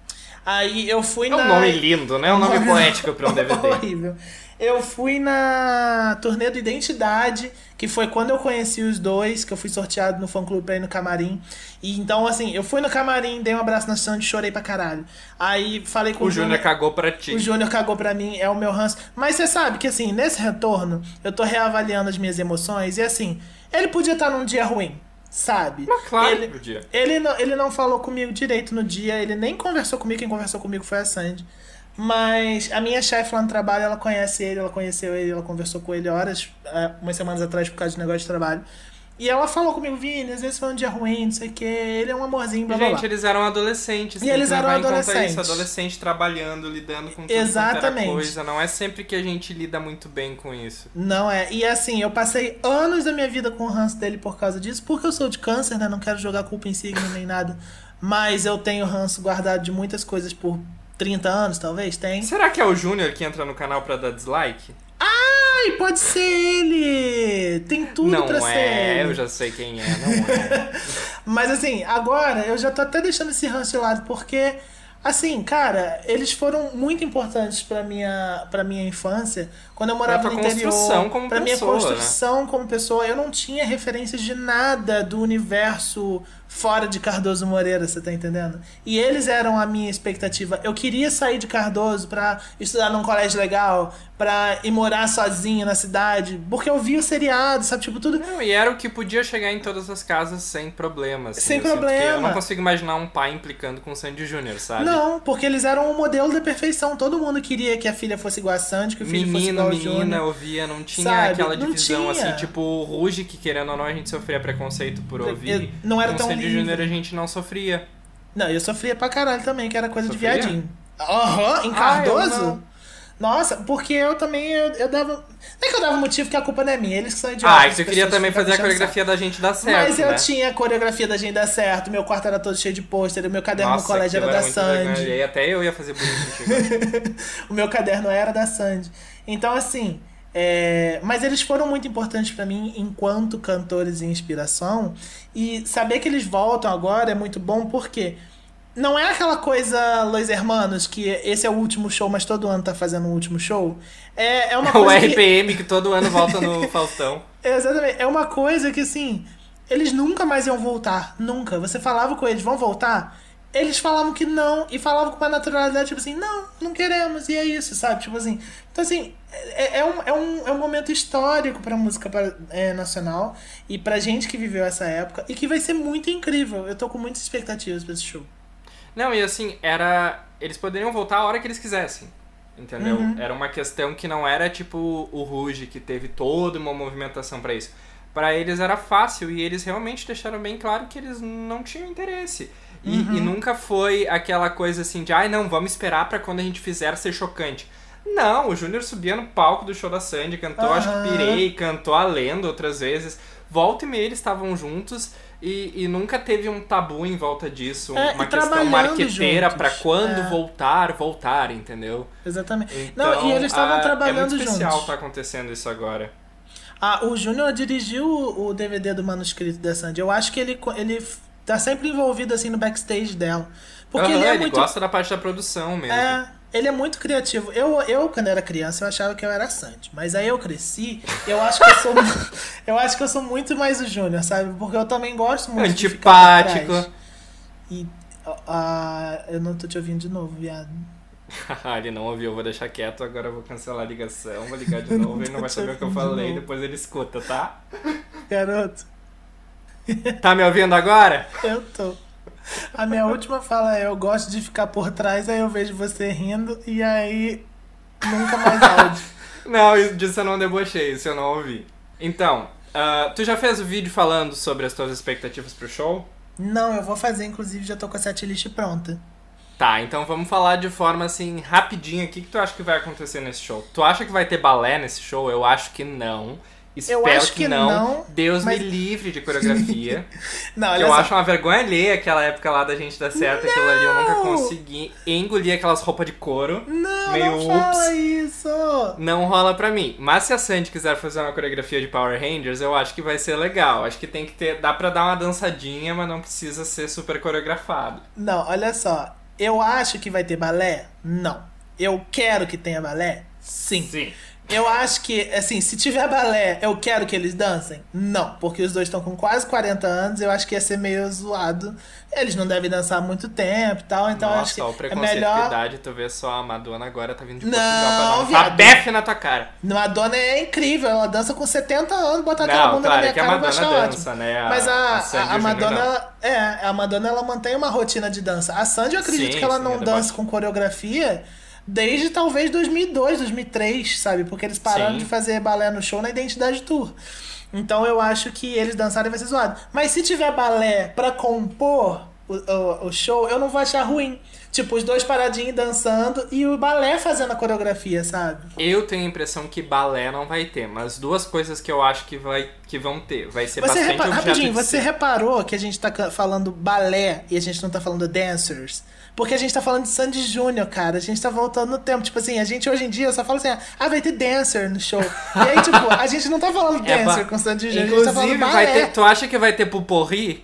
Aí eu fui É na. um nome lindo, né? É um nome poético pra um DVD. Horrível. Eu fui na turnê do Identidade, que foi quando eu conheci os dois, que eu fui sorteado no fã clube pra ir no camarim. E então, assim, eu fui no camarim, dei um abraço na Sandy, chorei pra caralho. Aí falei com O Júnior cagou pra ti. o Júnior cagou pra mim, é o meu ranço. Mas você sabe que, assim, nesse retorno, eu tô reavaliando as minhas emoções e, assim, ele podia estar num dia ruim, sabe? Mas claro ele, podia. Ele não, ele não falou comigo direito no dia, ele nem conversou comigo, quem conversou comigo foi a Sandy. Mas a minha chefe lá no trabalho, ela conhece ele, ela conheceu ele, ela conversou com ele horas, eh, umas semanas atrás, por causa de negócio de trabalho. E ela falou comigo, Vini, às vezes foi um dia ruim, não sei o que, ele é um amorzinho, blá blá blá. Gente, eles eram adolescentes. E eles eram adolescentes. Isso, adolescente trabalhando, lidando com tudo Exatamente. coisa. Não é sempre que a gente lida muito bem com isso. Não é. E assim, eu passei anos da minha vida com o ranço dele por causa disso, porque eu sou de câncer, né? Não quero jogar culpa em signo nem nada. Mas eu tenho ranço guardado de muitas coisas por 30 anos, talvez, tem. Será que é o Júnior que entra no canal pra dar dislike? Ai, pode ser ele! Tem tudo não pra ser é, ele. eu já sei quem é, não é. Mas assim, agora eu já tô até deixando esse ranço de lado, porque, assim, cara, eles foram muito importantes pra minha, pra minha infância. Quando eu morava Pra no interior. construção como pra minha né? construção como pessoa. Eu não tinha referências de nada do universo fora de Cardoso Moreira, você tá entendendo? E eles eram a minha expectativa. Eu queria sair de Cardoso pra estudar num colégio legal, pra ir morar sozinho na cidade, porque eu vi o seriado, sabe? Tipo, tudo. Não, e era o que podia chegar em todas as casas sem problemas. assim, Sem eu problema. Eu não consigo imaginar um pai implicando com o Sandy Júnior, sabe? Não, porque eles eram o modelo da perfeição. Todo mundo queria que a filha fosse igual a Sandy, que o filho fosse Menino, igual ao menina, ouvia, não tinha Sabe? aquela divisão tinha. assim, tipo o Ruge, que querendo ou não a gente sofria preconceito por ouvir. não era tão o Sandy livre. Júnior a gente não sofria. Não, eu sofria pra caralho também, que era coisa Sofria? de viadinho. Aham, em Ah, Cardoso? não. Nossa, porque eu também, eu, eu dava... Não é que eu dava motivo, que a culpa não é minha, eles que são idiotas. Ah, e você queria também fazer a coreografia da gente dar certo, Mas eu né? tinha a coreografia da gente dar certo, meu quarto era todo cheio de pôster, o meu caderno Nossa, no colégio era aquilo da Sandy. alheia. Até eu ia fazer contigo. o meu caderno era da Sandy. Então, assim. É, Mas eles foram muito importantes pra mim enquanto cantores e inspiração. E saber que eles voltam agora é muito bom porque não é aquela coisa Los Hermanos, que esse é o último show, mas todo ano tá fazendo um último show. É, é uma o coisa. que- RPM que todo ano volta no Faustão. Exatamente. É uma coisa que, assim, eles nunca mais iam voltar. Nunca. Você falava com eles, vão voltar? Eles falavam que não e falavam com uma naturalidade, tipo assim, não, não queremos, e é isso, sabe? Tipo assim. Então, assim, é, é, um, é, um, é um momento histórico pra música pra, é, nacional e pra gente que viveu essa época e que vai ser muito incrível. Eu tô com muitas expectativas pra esse show. Não, e assim, era. Eles poderiam voltar a hora que eles quisessem. Entendeu? Uhum. Era uma questão que não era tipo o Ruge, que teve toda uma movimentação pra isso. Pra eles era fácil e eles realmente deixaram bem claro que eles não tinham interesse. E, Uhum. e nunca foi aquela coisa assim de, ai não, vamos esperar pra quando a gente fizer ser chocante. Não, o Júnior subia no palco do show da Sandy, cantou Acho que. Pirei, cantou A Lenda outras vezes. Volta e meia eles estavam juntos e, e nunca teve um tabu em volta disso. É, uma questão marqueteira juntos. pra quando É. voltar, voltar, entendeu? Exatamente. Então, não, e eles estavam ah, trabalhando É muito especial juntos. tá acontecendo isso agora. Ah, o Júnior dirigiu o DVD do manuscrito da Sandy. Eu acho que ele, ele tá sempre envolvido assim no backstage dela. Porque Aham, ele é ele muito. gosta da parte da produção mesmo. É, ele é muito criativo. Eu, eu, quando era criança, eu achava que eu era Sandy. Mas aí eu cresci, eu acho que eu sou. eu acho que eu sou muito mais o Júnior, sabe? Porque eu também gosto muito de ficar por Antipático. E. ah, eu não tô te ouvindo de novo, viado. ele não ouviu, eu vou deixar quieto, agora eu vou cancelar a ligação, vou ligar de novo, ele não vai saber o que eu de falei, depois ele escuta, tá? Garoto, Tá me ouvindo agora? eu tô. A minha última fala é: eu gosto de ficar por trás, aí eu vejo você rindo, e aí. Nunca mais áudio. Não, isso- disso eu não debochei, isso eu não ouvi. Então, ah, tu já fez o vídeo falando sobre as tuas expectativas pro show? Não, eu vou fazer, inclusive já tô com a setlist pronta. Tá, então vamos falar de forma assim, rapidinho aqui, o que tu acha que vai acontecer nesse show? Tu acha que vai ter balé nesse show? Eu acho que não. Espero acho que, que não. não, Deus mas- me livre de coreografia. Não, olha eu só. acho uma vergonha alheia aquela época lá da gente dar certo, aquilo ali eu nunca Não! consegui engolir aquelas roupas de couro. Não, meio não fala ups. isso. Não rola pra mim. Mas se a Sandy quiser fazer uma coreografia de Power Rangers, eu acho que vai ser legal. Acho que tem que ter. Dá pra dar uma dançadinha, mas não precisa ser super coreografado. Não, olha só. Eu acho que vai ter balé? Não. Eu quero que tenha balé? Sim. Sim. Eu acho que, assim, se tiver balé, eu quero que eles dancem? Não, porque os dois estão com quase 40 anos, eu acho que ia ser meio zoado. Eles não devem dançar há muito tempo e tal, então eu acho que Nossa, o é preconceito melhor. com idade, tu vê só a Madonna agora tá vindo de Não, Portugal pra dar um tabefe na tua cara. Madonna é incrível, ela dança com 70 anos, aquela Não, bunda claro, na minha é que a cara, eu Madonna acho ótimo. dança, né? A- Mas a, a a, a Madonna, não. ela- é, a Madonna ela mantém uma rotina de dança. A Sandy eu acredito Sim, que ela sim, não é dança com coreografia desde talvez 2002, 2003, sabe? Porque eles pararam Sim. de fazer balé no show na Identidade Tour. Então eu acho que eles dançarem vai ser zoado. Mas se tiver balé pra compor o, o, o show, eu não vou achar ruim. Tipo, os dois paradinhos dançando e o balé fazendo a coreografia, sabe? Eu tenho a impressão que balé não vai ter, mas duas coisas que eu acho que, vai, que vão ter. Vai ser Você bastante repa- rapidinho, você ser. reparou que a gente tá falando balé e a gente não tá falando dancers? Porque a gente tá falando de Sandy Júnior, cara. A gente tá voltando no tempo. Tipo assim, a gente hoje em dia só fala assim, ah, vai ter dancer no show. E aí, tipo, a gente não tá falando É, dancer ba- com Sandy Júnior, a gente tá falando Inclusive, balé. vai ter. Tu acha que vai ter pupurri?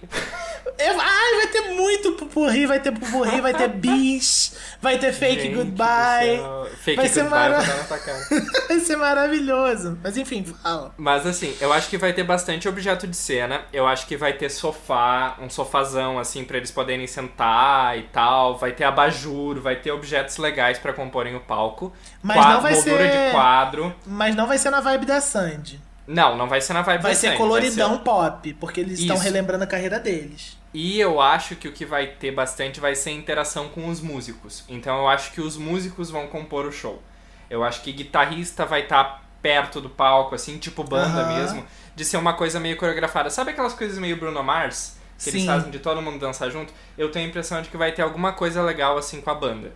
Ai, vai ter muito pupurri, vai ter pupurri, vai ter bis, vai ter fake Gente goodbye. Fake Vai ser goodbye, mara-. Vai ser maravilhoso. Mas enfim, fala. Mas assim, eu acho que vai ter bastante objeto de cena. Eu acho que vai ter sofá, um sofazão assim pra eles poderem sentar e tal. Vai ter abajur, vai ter objetos legais pra comporem o palco. Mas Qua- não vai moldura ser- de quadro. Mas não vai ser na vibe da Sandy. Não, não vai ser na vibe Vai da ser Sandy, coloridão ser- pop, porque eles estão relembrando a carreira deles. E eu acho que o que vai ter bastante vai ser interação com os músicos. Então eu acho que os músicos vão compor o show. Eu acho que guitarrista vai estar perto do palco, assim, tipo banda Aham. mesmo, de ser uma coisa meio coreografada. Sabe aquelas coisas meio Bruno Mars? Que eles Sim. fazem de todo mundo dançar junto? Eu tenho a impressão de que vai ter alguma coisa legal assim com a banda.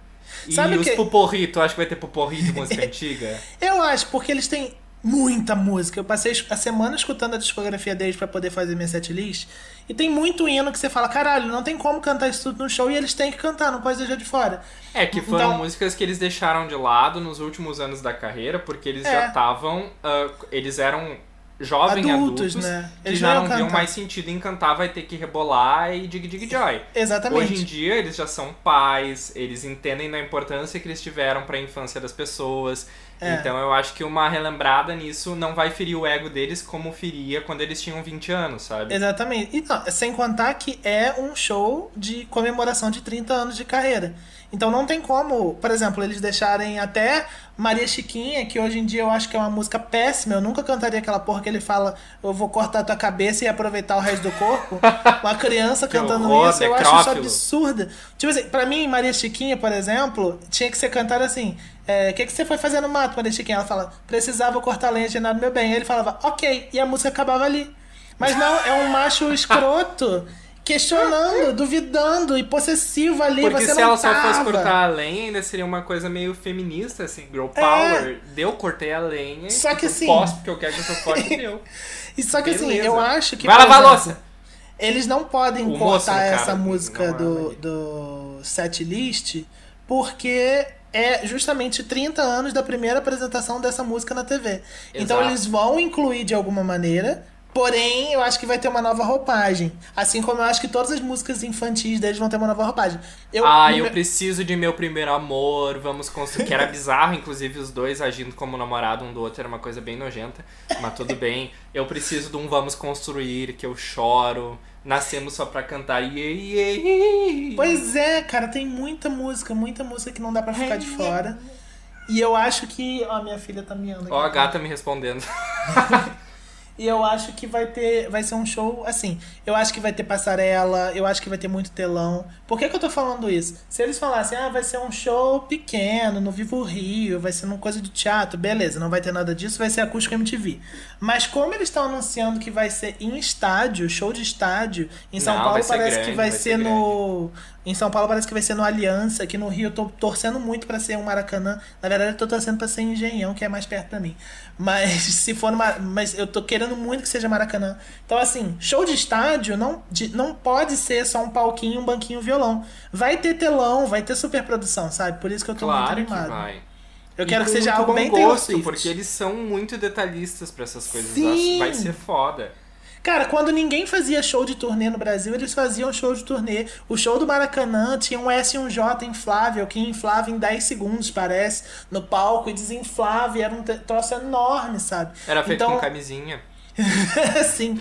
E Sabe os que- puporri, tu acha que vai ter puporri de música antiga? Eu acho, porque eles têm muita música. Eu passei a semana escutando a discografia deles pra poder fazer minha setlist. E tem muito hino que você fala, caralho, não tem como cantar isso tudo no show e eles têm que cantar, não pode deixar de fora. É, que foram Então- músicas que eles deixaram de lado nos últimos anos da carreira, porque eles É. já estavam. ah, eles eram jovens Adultos, adultos, né? que Eles já não não iam viam mais sentido em cantar, vai ter que rebolar e dig dig joy. Exatamente. Hoje em dia eles já são pais, eles entendem da importância que eles tiveram para a infância das pessoas, É. Então eu acho que uma relembrada nisso não vai ferir o ego deles como feria quando eles tinham 20 anos, sabe? Exatamente. E não, sem contar que é um show de comemoração de 30 anos de carreira. Então não tem como, por exemplo, eles deixarem até Maria Chiquinha, que hoje em dia eu acho que é uma música péssima. Eu nunca cantaria aquela porra que ele fala, eu vou cortar tua cabeça e aproveitar o resto do corpo. Uma criança cantando horror, isso, eu acho isso necrófilo. absurda. Tipo assim, pra mim, Maria Chiquinha, por exemplo, tinha que ser cantada assim. é, O que, que você foi fazer no mato, Maria Chiquinha? Ela fala, precisava cortar lenha de nada meu bem. Ele falava, ok, e a música acabava ali. Mas não, é um macho escroto questionando, duvidando e possessivo ali. Porque se ela só fosse tava. cortar a lenha, ainda seria uma coisa meio feminista, assim, girl power. Deu, cortei a lenha. É. Só que eu assim- Posso porque eu quero que eu sou forte, deu. E só que assim, Beleza. eu acho que. Vai lavar a louça! Eles não podem O moço, cortar no essa música é do, do set list porque é justamente 30 anos da primeira apresentação dessa música na TV. Então Exato. eles vão incluir de alguma maneira. Porém, eu acho que vai ter uma nova roupagem. Assim como eu acho que todas as músicas infantis deles vão ter uma nova roupagem. Eu, ah, eu meu- preciso de meu primeiro amor, vamos construir. Que era bizarro, inclusive, os dois agindo como namorado um do outro, era uma coisa bem nojenta, mas tudo bem. Eu preciso de um vamos construir, que eu choro, nascemos só pra cantar. Iê, iê, iê. Pois é, cara, tem muita música, muita música que não dá pra ficar de fora. E eu acho que. Ó, minha filha tá miando aqui. Ó, a gata me respondendo. E eu acho que vai ter. Vai ser um show assim. Eu acho que vai ter passarela, eu acho que vai ter muito telão. Por que, que eu tô falando isso? Se eles falassem, ah, vai ser um show pequeno, no Vivo Rio, vai ser uma coisa de teatro, beleza, não vai ter nada disso, vai ser acústico MTV. Mas como eles estão anunciando que vai ser em estádio, show de estádio, em São Não, Paulo parece grande, que vai, vai ser, ser no. Em São Paulo parece que vai ser no Aliança, aqui no Rio eu tô torcendo muito pra ser um Maracanã. Na verdade, eu tô torcendo pra ser Engenhão, que é mais perto pra mim. Mas se for numa. Mas eu tô querendo muito que seja Maracanã. Então, assim, show de estádio não, de- não pode ser só um palquinho, um banquinho, um violão. Vai ter telão, vai ter superprodução, sabe? Por isso que eu tô Claro muito que animado. vai. Eu E quero que com seja algo bem gosto, porque eles são muito detalhistas pra essas coisas. Sim. Vai ser foda. Cara, quando ninguém fazia show de turnê no Brasil, eles faziam show de turnê. O show do Maracanã tinha um S e um J inflável, que inflava em 10 segundos, parece, no palco, e desinflava, e era um troço enorme, sabe? Era feito Então- com camisinha. Sim.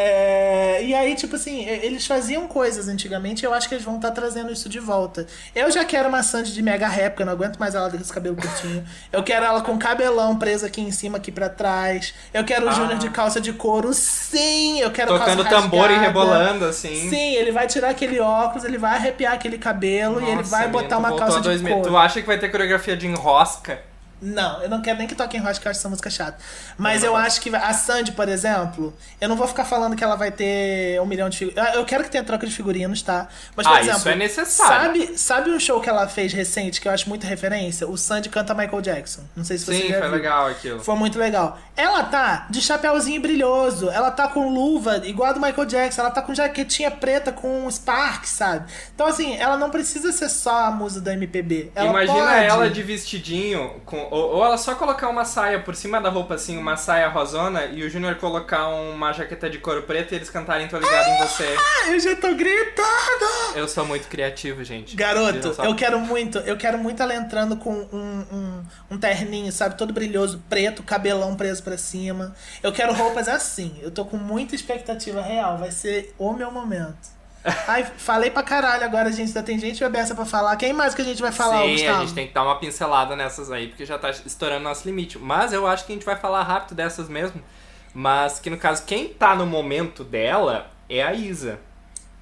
É, e aí, tipo assim, eles faziam coisas antigamente e eu acho que eles vão estar trazendo isso de volta. Eu já quero uma Sandy de mega réplica, eu não aguento mais ela com esse cabelo curtinho. Eu quero ela com cabelão preso aqui em cima, aqui pra trás. Eu quero o Ah. Júnior de calça de couro, sim! Eu quero Tocando calça tambor e rebolando, assim. Sim, ele vai tirar aquele óculos, ele vai arrepiar aquele cabelo e ele Nossa, vai botar uma calça de 2000. couro. Tu acha que vai ter coreografia de enrosca? Não, eu não quero nem que toque em rock, que eu acho essa música chata. Mas eu acho que a Sandy, por exemplo, eu não vou ficar falando que ela vai ter um milhão de figurinhas. Eu quero que tenha troca de figurinos, tá? Mas, por Ah, exemplo, isso é necessário. Sabe, sabe um show que ela fez recente que eu acho muita referência? O Sandy canta Michael Jackson. Não sei se você Sim, já foi viu. legal aquilo. Foi muito legal. Ela tá de chapéuzinho brilhoso, ela tá com luva igual a do Michael Jackson, ela tá com jaquetinha preta com Spark, sabe? Então, assim, ela não precisa ser só a musa da MPB. Ela Imagina pode... ela de vestidinho, com, ou, ou ela só colocar uma saia por cima da roupa, assim, uma saia rosona, e o Júnior colocar uma jaqueta de couro preto e eles cantarem Tô Ligado em Você. Ah, eu já tô gritando! Eu sou muito criativo, gente. Garoto, eu quero muito, eu quero muito ela entrando com um, um, um terninho, sabe? Todo brilhoso, preto, cabelão preso pra cima. Eu quero roupas assim. Eu tô com muita expectativa real. Vai ser o meu momento. Ai, falei pra caralho agora, gente. Ainda tem gente bebeça pra falar. Quem mais que a gente vai falar, Sim, Gustavo? a gente tem que dar uma pincelada nessas aí, porque já tá estourando nosso limite. Mas eu acho que a gente vai falar rápido dessas mesmo. Mas que no caso, quem tá no momento dela é a Isa.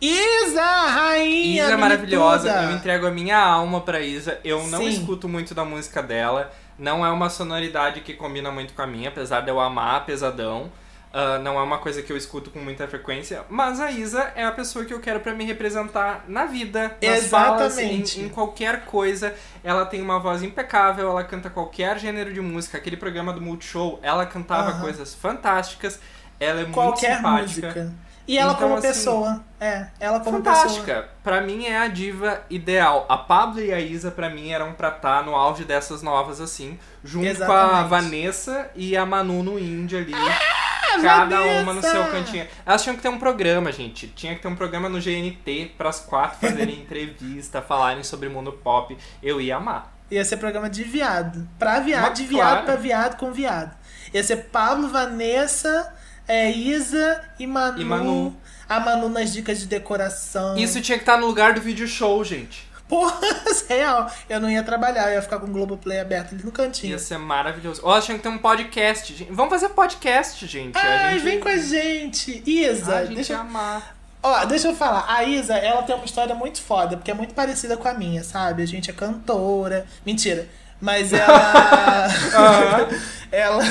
Isa, rainha! Isa é maravilhosa, eu entrego a minha alma pra Isa. Eu não Sim. escuto muito da música dela. Não é uma sonoridade que combina muito com a minha, apesar de eu amar pesadão. Ah, não é uma coisa que eu escuto com muita frequência, mas a Isa é a pessoa que eu quero pra me representar na vida, nas falas, Exatamente. em, em qualquer coisa. Ela tem uma voz impecável, ela canta qualquer gênero de música. Aquele programa do Multishow, ela cantava Aham. coisas fantásticas. Ela é Qualquer muito simpática. música. E ela Então, como assim, pessoa. É, ela como pessoa. Fantástica. Pra mim é a diva ideal. A Pablo e a Isa, pra mim, eram pra estar no auge dessas novas, assim. Junto com a Exatamente. Vanessa e a Manu no indie ali. Cada uma no seu cantinho. Elas tinham que ter um programa, gente. Tinha que ter um programa no GNT pras quatro fazerem entrevista, falarem sobre mundo pop. Eu ia amar. Ia ser programa de viado. Pra viado, Mas de viado claro. pra viado com viado. Ia ser Pablo, Vanessa, é, Isa e Manu. E Manu. A Manu nas dicas de decoração. Isso tinha que estar no lugar do vídeo show, gente. Porra, real. Eu não ia trabalhar, eu ia ficar com o Globoplay aberto ali no cantinho. Ia ser maravilhoso. Ó, tinha que ter um podcast. gente. Vamos fazer podcast, gente. Ai, gente... vem com a gente. Isa, a gente deixa, ia amar. Ó, deixa eu falar. A Isa, ela tem uma história muito foda, porque é muito parecida com a minha, sabe? A gente é cantora. Mentira. Mas ela. ela.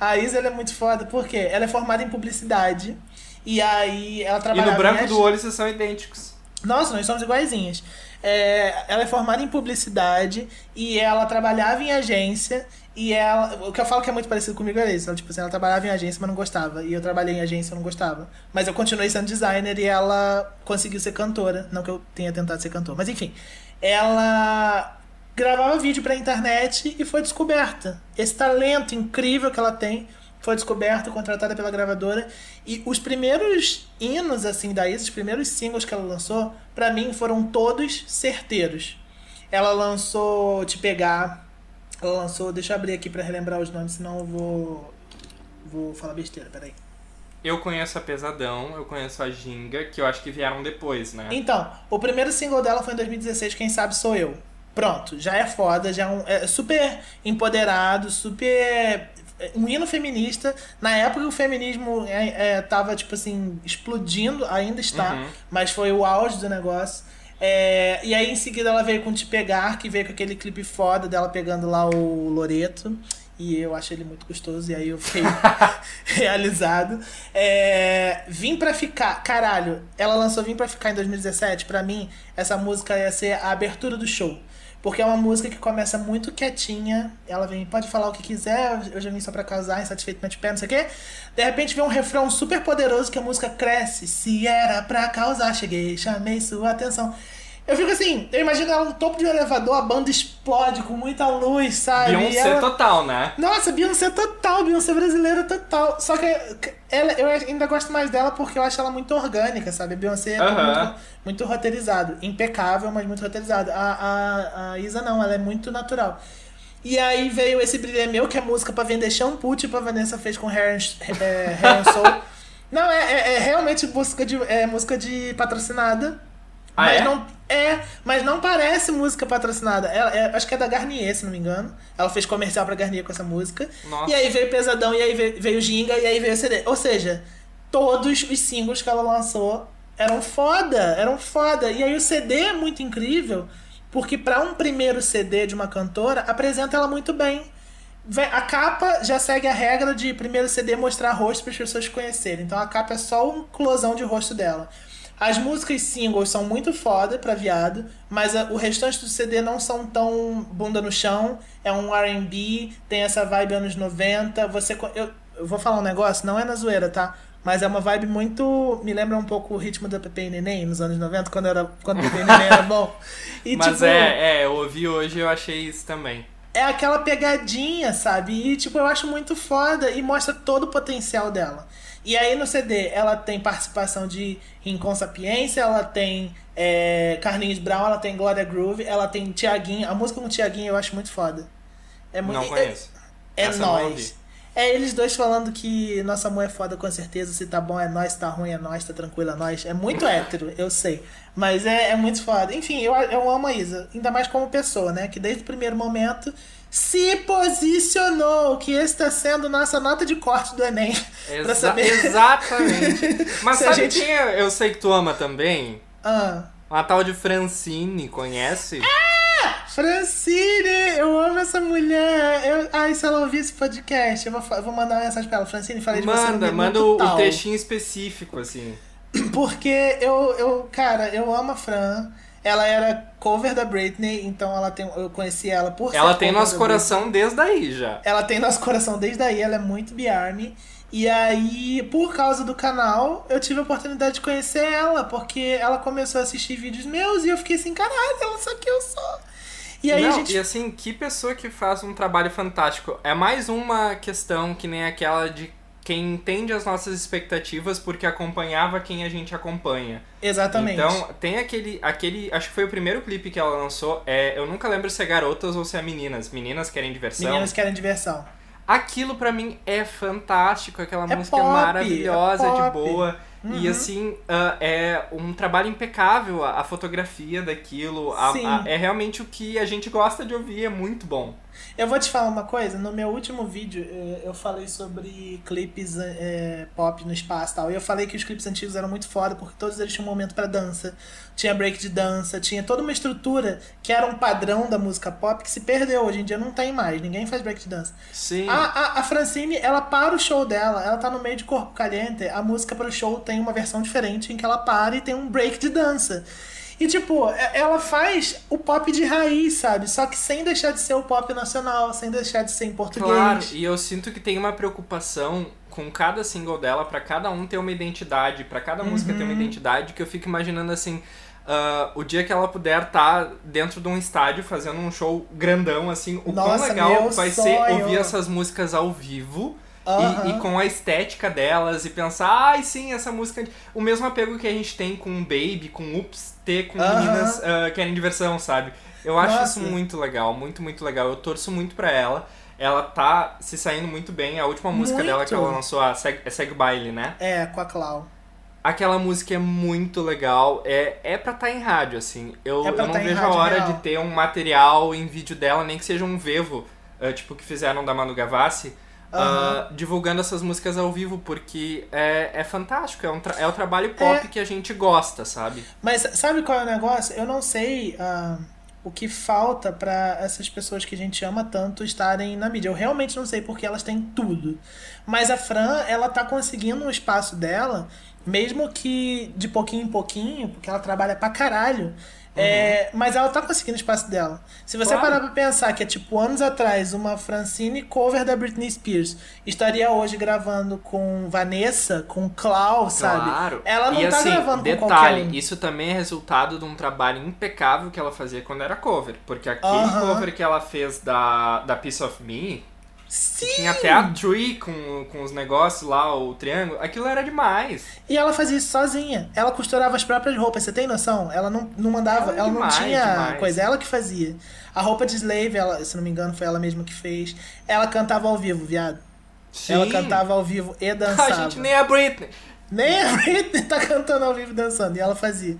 A Isa ela é muito foda, porque ela é formada em publicidade. E aí ela E trabalha. no branco do olho vocês são idênticos. Nossa, nós somos iguaizinhas. É, ela é formada em publicidade e ela trabalhava em agência. E ela. O que eu falo que é muito parecido comigo é isso. Ela, tipo assim, ela trabalhava em agência, mas não gostava. E eu trabalhei em agência não gostava. Mas eu continuei sendo designer e ela conseguiu ser cantora. Não que eu tenha tentado ser cantor. Mas enfim. Ela gravava vídeo pra internet e foi descoberta. Esse talento incrível que ela tem foi descoberta, contratada pela gravadora. E os primeiros hinos, assim, da Isa, os primeiros singles que ela lançou, pra mim foram todos certeiros. Ela lançou Te Pegar. Ela lançou. Deixa eu abrir aqui pra relembrar os nomes, senão eu vou. Vou falar besteira, peraí. Eu conheço a Pesadão, eu conheço a Ginga, que eu acho que vieram depois, né? Então, o primeiro single dela foi em 2016, Quem Sabe Sou Eu. Pronto, já é foda, já é, um, é super empoderado, super. Um hino feminista. Na época o feminismo é, é, tava, tipo assim, explodindo, ainda está, Uhum. mas foi o auge do negócio. É, e aí em seguida ela veio com Te Pegar, que veio com aquele clipe foda dela pegando lá o Loreto. E eu achei ele muito gostoso, e aí eu fiquei realizado. É, Vim pra ficar. Caralho, ela lançou Vim pra ficar em 2017. Pra mim, essa música ia ser a abertura do show. Porque é uma música que começa muito quietinha. Ela vem, pode falar o que quiser, eu já vim só pra causar, insatisfeito, mete pé, não sei o quê. De repente vem um refrão super poderoso que a música cresce. Se era pra causar, cheguei, chamei sua atenção. Eu fico assim, eu imagino ela no topo de um elevador, a banda explode com muita luz, sabe? Beyoncé ela- total, né? nossa, Beyoncé total, Beyoncé brasileira total. Só que ela, eu ainda gosto mais dela porque eu acho ela muito orgânica, sabe? A Beyoncé é tudo Aham. muito, muito roteirizado. Impecável, mas muito roteirizado. A, a, a Isa não, ela é muito natural. E aí veio esse Brilho é Meu, que é música pra vender shampoo, tipo a Vanessa fez com Hair, and- é, Hair and Soul. Não, é, é, é realmente música de, é música de patrocinada. Ah, mas é? não é, mas não parece música patrocinada. Ela, é- acho que é da Garnier, se não me engano. Ela fez comercial pra Garnier com essa música. Nossa. E aí veio Pesadão, e aí veio, veio Ginga, e aí veio o CD. Ou seja, todos os singles que ela lançou eram foda, eram foda. E aí o CD é muito incrível, porque pra um primeiro CD de uma cantora, apresenta ela muito bem. A capa já segue a regra de primeiro CD mostrar rosto para as pessoas conhecerem. Então a capa é só um closão de rosto dela. As músicas singles são muito foda pra viado, mas a- o restante do CD não são tão bunda no chão. É um R&B, tem essa vibe anos 90. Você eu, eu vou falar um negócio, não é na zoeira, tá? Mas é uma vibe muito. Me lembra um pouco o ritmo da Pepe e Neném nos anos 90, quando, era, quando Pepe e Neném era bom. E, Mas tipo, é, é, eu ouvi hoje e eu achei isso também. é aquela pegadinha, sabe? E, tipo, eu acho muito foda e mostra todo o potencial dela. E aí no CD ela tem participação de Rincon Sapiência, ela tem é, Carlinhos Brown, ela tem Glória Groove, ela tem Tiaguinho. A música com Tiaguinho eu acho muito foda. É muito, Não conheço. É, é nós. É eles dois falando que nossa amor é foda com certeza, se tá bom é nós, se tá ruim é nós, tá tranquilo é nós. É muito hétero, eu sei. Mas é, é muito foda. Enfim, eu, eu amo a Isa, ainda mais como pessoa, né? Que desde o primeiro momento se posicionou, que esse tá sendo nossa nota de corte do Enem. Exa- saber. Exatamente. Mas sabe gente- quem eu eu sei que tu ama também? Ah. Uma tal de Francine, conhece? Francine, eu amo essa mulher. Eu, ai, se ela ouvir esse podcast, eu vou, eu vou mandar uma mensagem pra ela. Francine, falei de você. Manda, manda o, o Tal. trechinho específico, assim. Porque eu, eu, cara, eu amo a Fran. Ela era cover da Britney, então ela tem, eu conheci ela por Ela tem nosso coração desde aí já. Ela tem nosso coração desde aí, ela é muito Biarme. E aí, por causa do canal, eu tive a oportunidade de conhecer ela, porque ela começou a assistir vídeos meus e eu fiquei assim, caralho, ela sabe quem eu sou. E aí Não, gente. e assim, que pessoa que faz um trabalho fantástico. É mais uma questão que nem aquela de quem entende as nossas expectativas porque acompanhava quem a gente acompanha. Exatamente. Então, tem aquele, aquele. Acho que foi o primeiro clipe que ela lançou. É, eu nunca lembro se é garotas ou se é meninas. Meninas querem diversão. Meninas querem diversão. Aquilo pra mim é fantástico, aquela É música pop, é maravilhosa, é de pop. Boa. E Uhum. assim, ah, é um trabalho impecável a, a fotografia daquilo. a- Sim. a- é realmente o que a gente gosta de ouvir, é muito bom. Eu vou te falar uma coisa, no meu último vídeo eh, eu falei sobre clipes eh, pop no espaço e tal. E eu falei que os clipes antigos eram muito foda porque todos eles tinham um momento pra dança. Tinha break de dança, tinha toda uma estrutura que era um padrão da música pop que se perdeu. Hoje em dia não tem mais, ninguém faz break de dança. Sim. A, a, a Francine, ela para o show dela, ela tá no meio de Corpo Caliente, a música pro show tem uma versão diferente em que ela para e tem um break de dança. E tipo, é- ela faz o pop de raiz, sabe? Só que sem deixar de ser o pop nacional, sem deixar de ser em português. Claro, e eu sinto que tem uma preocupação com cada single dela pra cada um ter uma identidade, pra cada música ter uma Uhum. identidade, que eu fico imaginando assim, ah, o dia que ela puder estar dentro de um estádio fazendo um show grandão assim, o quão Nossa, legal meu vai ser sonho. ouvir essas músicas ao vivo. E, Aham. e com a estética delas e pensar, ai sim, essa música. O mesmo apego que a gente tem com Baby, com Ups, ter com Aham. meninas ah, querem diversão, sabe? Eu acho Nossa. isso muito legal, muito, muito legal. Eu torço muito pra ela. Ela tá se saindo muito bem. A última música Muito. dela que ela lançou, a Seg, é Segue Baile, né? É, com a Clau. Aquela música é muito legal. É, é pra estar em rádio, assim. Eu, É eu não tá vejo a hora real. de ter um material em vídeo dela, nem que seja um vevo, ah, tipo que fizeram da Manu Gavassi. Ah, divulgando essas músicas ao vivo, porque é, é fantástico, é, um é o trabalho pop É. que a gente gosta, sabe? Mas sabe qual é o negócio? Eu não sei ah, o que falta pra essas pessoas que a gente ama tanto estarem na mídia. Eu realmente não sei porque elas têm tudo. Mas a Fran, ela tá conseguindo um espaço dela, mesmo que de pouquinho em pouquinho, porque ela trabalha pra caralho. É, mas ela tá conseguindo o espaço dela. Se você Claro. parar pra pensar que é tipo anos atrás uma Francine cover da Britney Spears estaria hoje gravando com Vanessa, com sabe? Claro. Ela não e tá assim, gravando com qualquer detalhe, um. isso também é resultado de um trabalho impecável que ela fazia quando era cover. Porque aquele cover que ela fez da, da Piece of Me, Sim! tinha até a tree com, com os negócios lá, o triângulo, aquilo era demais. E ela fazia isso sozinha. Ela costurava as próprias roupas, você tem noção? Ela não, não mandava, Ela é ela demais, não tinha demais. coisa, ela que fazia. A roupa de slave, ela, se não me engano, foi ela mesma que fez. Ela cantava ao vivo, viado. Sim. Ela cantava ao vivo e dançava. A gente nem é a Britney. Nem a Britney tá cantando ao vivo e dançando. E ela fazia.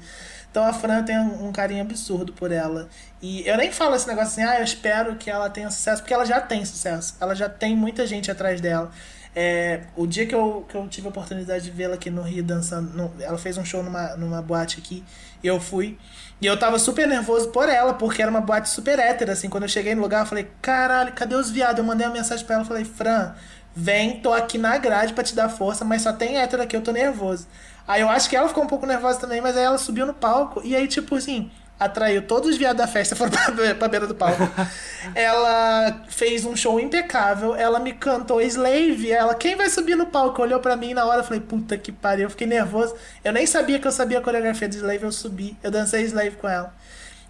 Então a Fran tem um, carinho absurdo por ela. E eu nem falo esse negócio assim, ah, eu espero que ela tenha sucesso, porque ela já tem sucesso. Ela já tem muita gente atrás dela. É, o dia que eu, que eu tive a oportunidade de vê-la aqui no Rio dançando, no- ela fez um show numa, numa boate aqui, e eu fui. E eu tava super nervoso por ela, porque era uma boate super hétera, assim. Quando eu cheguei no lugar, eu falei, caralho, cadê os viados? Eu mandei uma mensagem pra ela, falei, Fran, vem, tô aqui na grade pra te dar força, mas só tem hétero aqui, eu tô nervoso. Aí eu acho que ela ficou um pouco nervosa também, mas aí ela subiu no palco, e aí, tipo assim, atraiu todos os viados da festa, foram pra, pra beira do palco. ela fez um show impecável, ela me cantou Slave, ela, quem vai subir no palco? Olhou pra mim na hora, falei, puta que pariu, eu fiquei nervoso. Eu nem sabia que eu sabia a coreografia de Slave, eu subi, eu dancei Slave com ela.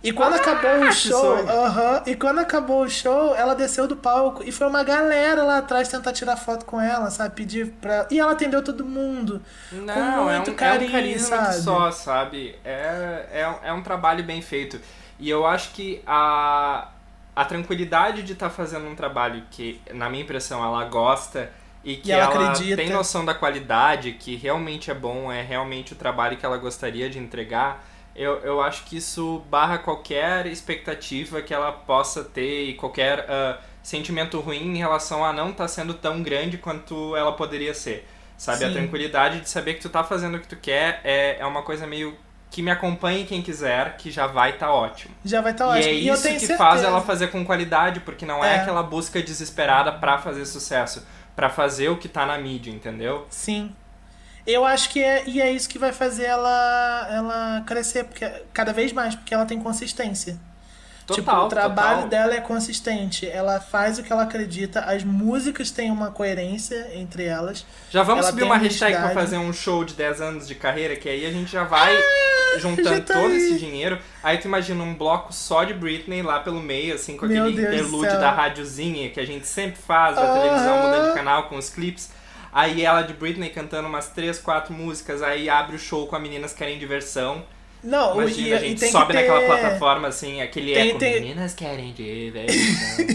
E quando Ah, acabou o show, sonho. aham, e quando acabou o show, ela desceu do palco e foi uma galera lá atrás tentar tirar foto com ela, sabe? Pedir pra. E ela atendeu todo mundo. Não, com é muito um, carinho, é um carisma sabe? só, sabe? É, é, um- é um trabalho bem feito. E eu acho que a, a tranquilidade de estar fazendo um trabalho que, na minha impressão, ela gosta e que ela ela, acredita. tem noção da qualidade, que realmente é bom, é realmente o trabalho que ela gostaria de entregar, eu, eu acho que isso barra qualquer expectativa que ela possa ter e qualquer ah, sentimento ruim em relação a não estar sendo tão grande quanto ela poderia ser. Sabe, a Sim. tranquilidade de saber que tu tá fazendo o que tu quer é, é uma coisa meio que me acompanhe quem quiser, que já vai estar ótimo. Já vai estar e ótimo. é e isso que certeza. faz ela fazer com qualidade, porque não é, É. aquela busca desesperada pra fazer sucesso, pra fazer o que tá na mídia, entendeu? Sim. Eu acho que é, e é isso que vai fazer ela, ela crescer, porque cada vez mais, porque ela tem consistência. tipo, Total, o trabalho total. dela é consistente. Ela faz o que ela acredita, as músicas têm uma coerência entre elas. Já vamos Ela subir uma hashtag pra fazer um show de 10 anos de carreira, que aí a gente já vai já juntando tá todo aí. esse dinheiro. Aí tu imagina um bloco só de Britney lá pelo meio, assim, com Meu aquele Deus interlude da rádiozinha que a gente sempre faz, Aham. televisão mudando de canal com os clipes. Aí ela de Britney cantando umas três, quatro músicas, aí abre o show com a Meninas Querem Diversão. Não, Imagina, e, a gente sobe ter... naquela plataforma assim, aquele Tem- eco. tem- Meninas Querem Diversão.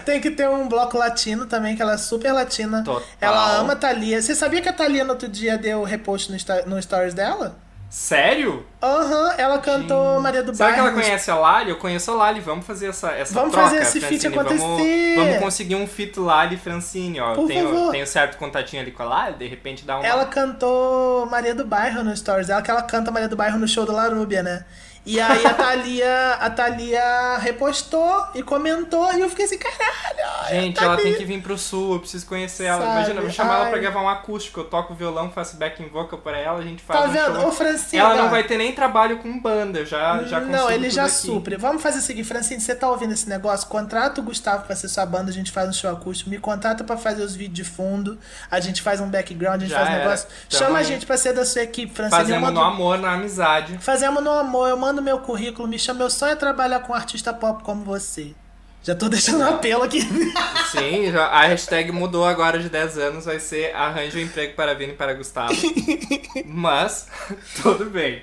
Tem que ter um bloco latino também, que ela é super latina. Total. Ela ama a Thalia. Você sabia que a Thalia no outro dia deu repost no, no stories dela? Sério? Aham, ela cantou Maria do Será que ela Bairro. conhece a Lali? Eu conheço a Lali. Vamos fazer essa, essa Vamos troca, fazer esse feat Francine. Vamos, acontecer. vamos conseguir um feat Lali Francine, ó. Eu Por tenho, favor. tenho certo contatinho ali com a Lali, de repente dá uma... Ela cantou Maria do Bairro no stories dela, que ela canta Maria do Bairro no show do Larúbia, né? E aí a Thalia, a Thalia repostou e comentou, e eu fiquei assim, caralho! Gente, a ela tem que vir pro sul, eu preciso conhecer ela. Sabe? Imagina, eu vou chamar ela Ai. pra gravar um acústico. Eu toco violão, faço backing vocal pra ela, a gente faz Tá um vendo? show. Ô, Francine, Ela não vai ter nem trabalho com banda, eu já, já consigo Não, ele já aqui. supre. Vamos fazer o seguinte, Francine, você tá ouvindo esse negócio? Contrata o Gustavo pra ser sua banda, a gente faz um show acústico. Me contrata pra fazer os vídeos de fundo. A gente faz um background, a gente Já faz um negócio. Tamo Chama a gente pra ser da sua equipe, Francine. Fazemos mando- no amor, na amizade. Fazemos no amor, eu mando meu currículo, me chama. Meu sonho é trabalhar com um artista pop como você. Já tô deixando um apelo aqui. Sim, já, a hashtag mudou agora de 10 anos, vai ser arranja um emprego para Vini e para Gustavo. Mas, tudo bem.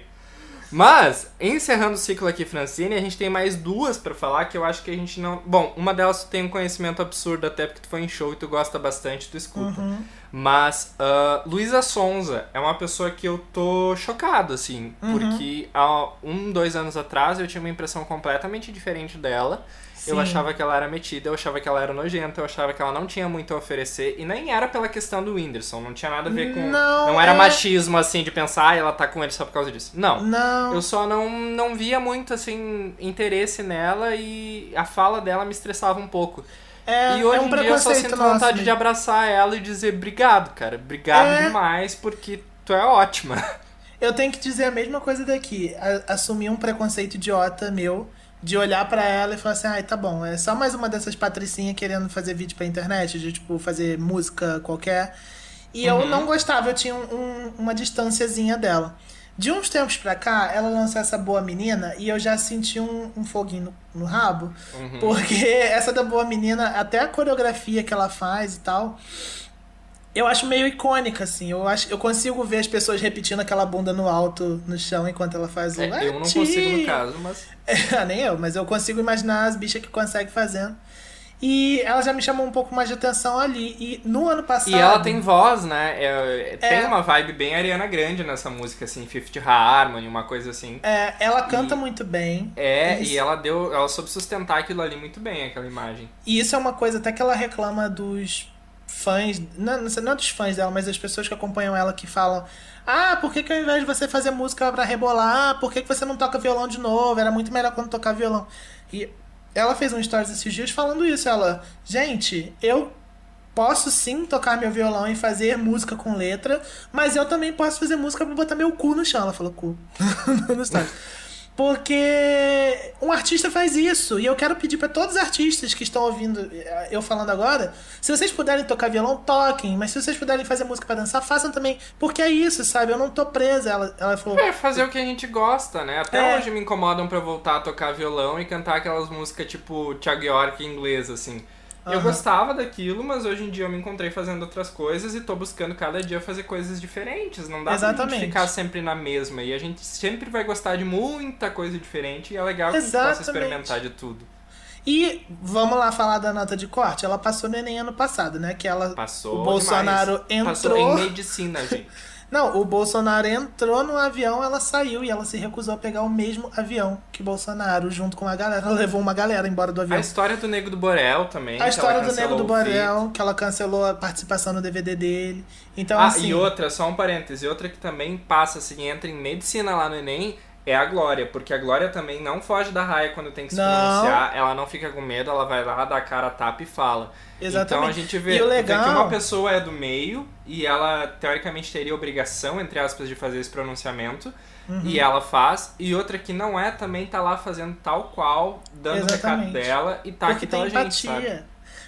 Mas, encerrando o ciclo aqui, Francine, a gente tem mais duas pra falar que eu acho que a gente não. Bom, uma delas tu tem um conhecimento absurdo, até porque tu foi em show e tu gosta bastante, tu escuta. Mas, ah, Luísa Sonza é uma pessoa que eu tô chocado, assim, porque há um, dois anos atrás eu tinha uma impressão completamente diferente dela. Eu Sim. achava que ela era metida, eu achava que ela era nojenta, eu achava que ela não tinha muito a oferecer. E nem era pela questão do Whindersson, não tinha nada a ver com. Não, era é- machismo, assim, de pensar, ah, ela tá com ele só por causa disso. Não. Não. Eu só não, não via muito, assim, interesse nela e a fala dela me estressava um pouco. É, e hoje é um em dia eu só sinto vontade né? de abraçar ela e dizer obrigado, cara. Obrigado É. demais, porque tu é ótima. Eu tenho que dizer a mesma coisa daqui. Assumir um preconceito idiota meu de olhar pra ela e falar assim: ai, tá bom, é só mais uma dessas patricinhas querendo fazer vídeo pra internet, de tipo, fazer música qualquer. E eu não gostava, eu tinha um- um- uma distânciazinha dela. De uns tempos pra cá, ela lançou essa boa menina e eu já senti um, um foguinho no, no rabo. Porque essa da boa menina, até a coreografia que ela faz e tal, eu acho meio icônica, assim. Eu, acho, eu consigo ver as pessoas repetindo aquela bunda no alto, no chão, enquanto ela faz o. É, eu não consigo no caso, mas. É, nem eu, mas eu consigo imaginar as bichas que conseguem fazendo. E ela já me chamou um pouco mais de atenção ali. E no ano passado. E ela tem voz, né? É- tem É. uma vibe bem Ariana Grande nessa música, assim, Fifth Harmony, uma coisa assim. É, ela canta E- muito bem. É, Isso. e ela deu. Ela soube sustentar aquilo ali muito bem, aquela imagem. E isso é uma coisa até que ela reclama dos fãs, não, não dos fãs dela, mas das pessoas que acompanham ela que falam: Ah, por que, que ao invés de você fazer música pra rebolar, por que, que você não toca violão de novo? Era muito melhor quando tocar violão. E ela fez um stories esses dias falando isso. Ela, gente, eu posso sim tocar meu violão e fazer música com letra, mas eu também posso fazer música pra botar meu cu no chão. Ela falou cu no stories. Porque um artista faz isso. E eu quero pedir pra todos os artistas que estão ouvindo eh, eu falando agora, se vocês puderem tocar violão, toquem. Mas se vocês puderem fazer música pra dançar, façam também. Porque é isso, sabe? Eu não tô presa. Ela, ela falou. É, fazer o que a gente gosta, né? Até É. hoje me incomodam pra eu voltar a tocar violão e cantar aquelas músicas tipo Thiago York em inglês, assim. Eu Aham. gostava daquilo, mas hoje em dia eu me encontrei fazendo outras coisas e tô buscando cada dia fazer coisas diferentes. Não dá pra Exatamente. gente ficar sempre na mesma. E a gente sempre vai gostar de muita coisa diferente e é legal que a gente possa Exatamente. experimentar de tudo. E vamos lá falar da nota de corte. Ela passou no Enem ano passado, né? Que ela. Passou O Bolsonaro demais. Passou entrou- em medicina, gente. Não, o Bolsonaro entrou no avião, ela saiu e ela se recusou a pegar o mesmo avião que Bolsonaro, junto com a galera. Ela levou uma galera embora do avião. A história do Nego do Borel também. A história do Nego do. Borel, que ela cancelou a participação no DVD dele. Então, ah, assim. e outra, só um parêntese, outra que também passa, assim, entra em medicina lá no Enem, é a Glória, porque a Glória também não foge da raia quando tem que se Não. pronunciar, ela não fica com medo, ela vai lá, dá a cara, tapa e fala. Exatamente. Então a gente vê, o vê legal- que uma pessoa é do meio e ela teoricamente teria obrigação, entre aspas, de fazer esse pronunciamento. Uhum. E ela faz, e outra que não é também tá lá fazendo tal qual, dando o recado Exatamente. dela e tá porque aqui tem pela gente, empatia. sabe?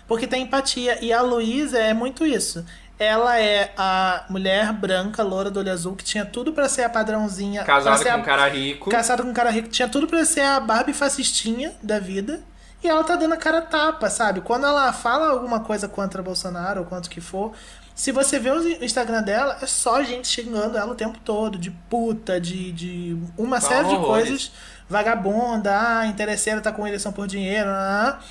Porque tem empatia. E a Luísa é muito isso. Ela é a mulher branca, loura do olho azul, que tinha tudo pra ser a padrãozinha. Casada com a- um cara rico. Casada com um cara rico. Tinha tudo pra ser a Barbie fascistinha da vida. E ela tá dando a cara tapa, sabe? Quando ela fala alguma coisa contra Bolsonaro ou contra o que for, Se você vê o Instagram dela, é só gente xingando ela o tempo todo, de puta, de, de uma série de coisas. Vagabunda, ah, interesseira, tá com eleição por dinheiro, ah, ah.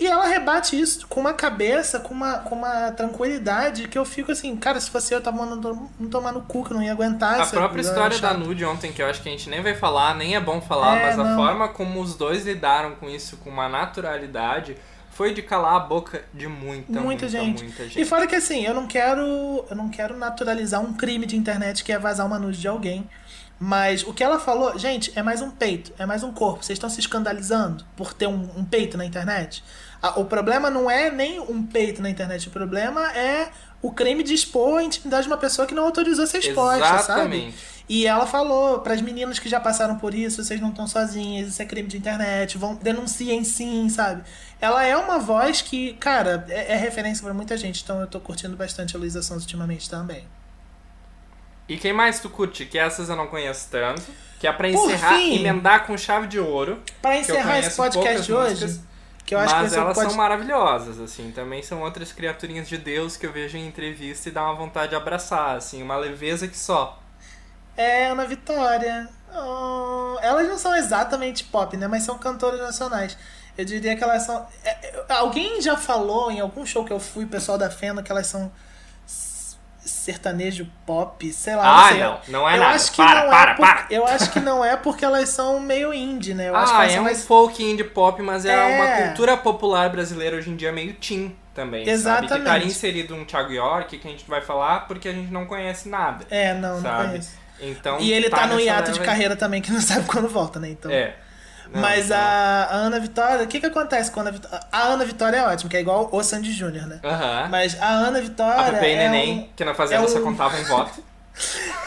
E ela rebate isso com uma cabeça, com uma, com uma tranquilidade que eu fico assim, cara, se fosse eu, eu tava mandando não tomar no cu, que eu não ia aguentar. A essa própria história da. Nude ontem, que eu acho que a gente nem vai falar, nem é bom falar, É, mas a não. forma como os dois lidaram com isso com uma naturalidade foi de calar a boca de muita, muita, muita gente. muita gente. E fora que assim, eu não quero, eu não quero naturalizar um crime de internet que é vazar uma nude de alguém. Mas o que ela falou, gente, é mais um peito, é mais um corpo. Vocês estão se escandalizando por ter um, um peito na internet? O problema não é nem um peito na internet, o problema é o crime de expor a intimidade de uma pessoa que não autorizou ser exposta, sabe? Exatamente. E ela falou para as meninas que já passaram por isso, vocês não estão sozinhas, isso é crime de internet, vão denunciem sim, sabe? Ela é uma voz que, cara, é, é referência para muita gente, então eu tô curtindo bastante a Luísa Sons ultimamente também. E quem mais tu curte? Que essas eu não conheço tanto. Que é pra Por encerrar, fim. emendar com chave de ouro. Para encerrar esse podcast de hoje, músicas, que eu acho que mas o elas pod... são maravilhosas, assim. Também são outras criaturinhas de Deus que eu vejo em entrevista e dá uma vontade de abraçar, assim. Uma leveza que só. É, Ana Vitória. Oh, elas não são exatamente pop, né? Mas são cantoras nacionais. Eu diria que elas são. é, é, alguém já falou em algum show que eu fui, pessoal da Fenda, que elas são sertanejo pop, sei lá. Ah, sei. não. Não é eu nada. Acho que Para, não para, é por- para. Eu acho que não é porque elas são meio indie, né? Eu acho que ah, elas é são um mais. folk indie pop, mas é, É. uma cultura popular brasileira hoje em dia meio teen também, sabe? Que Exatamente. estaria inserido um Thiago York, que a gente vai falar porque a gente não conhece nada, É, não, não sabe? conheço. Então, E ele tá, no nessa hiato de carreira também, que não sabe quando volta, né? Então. É. Não, Mas a, a Ana Vitória, o que que acontece com a Ana Vitória? A Ana Vitória é ótima, que é igual o Sandy Júnior, né? Mas a Ana A Vitória e é, Neném, que na Fazenda é só um- contava em voto. um,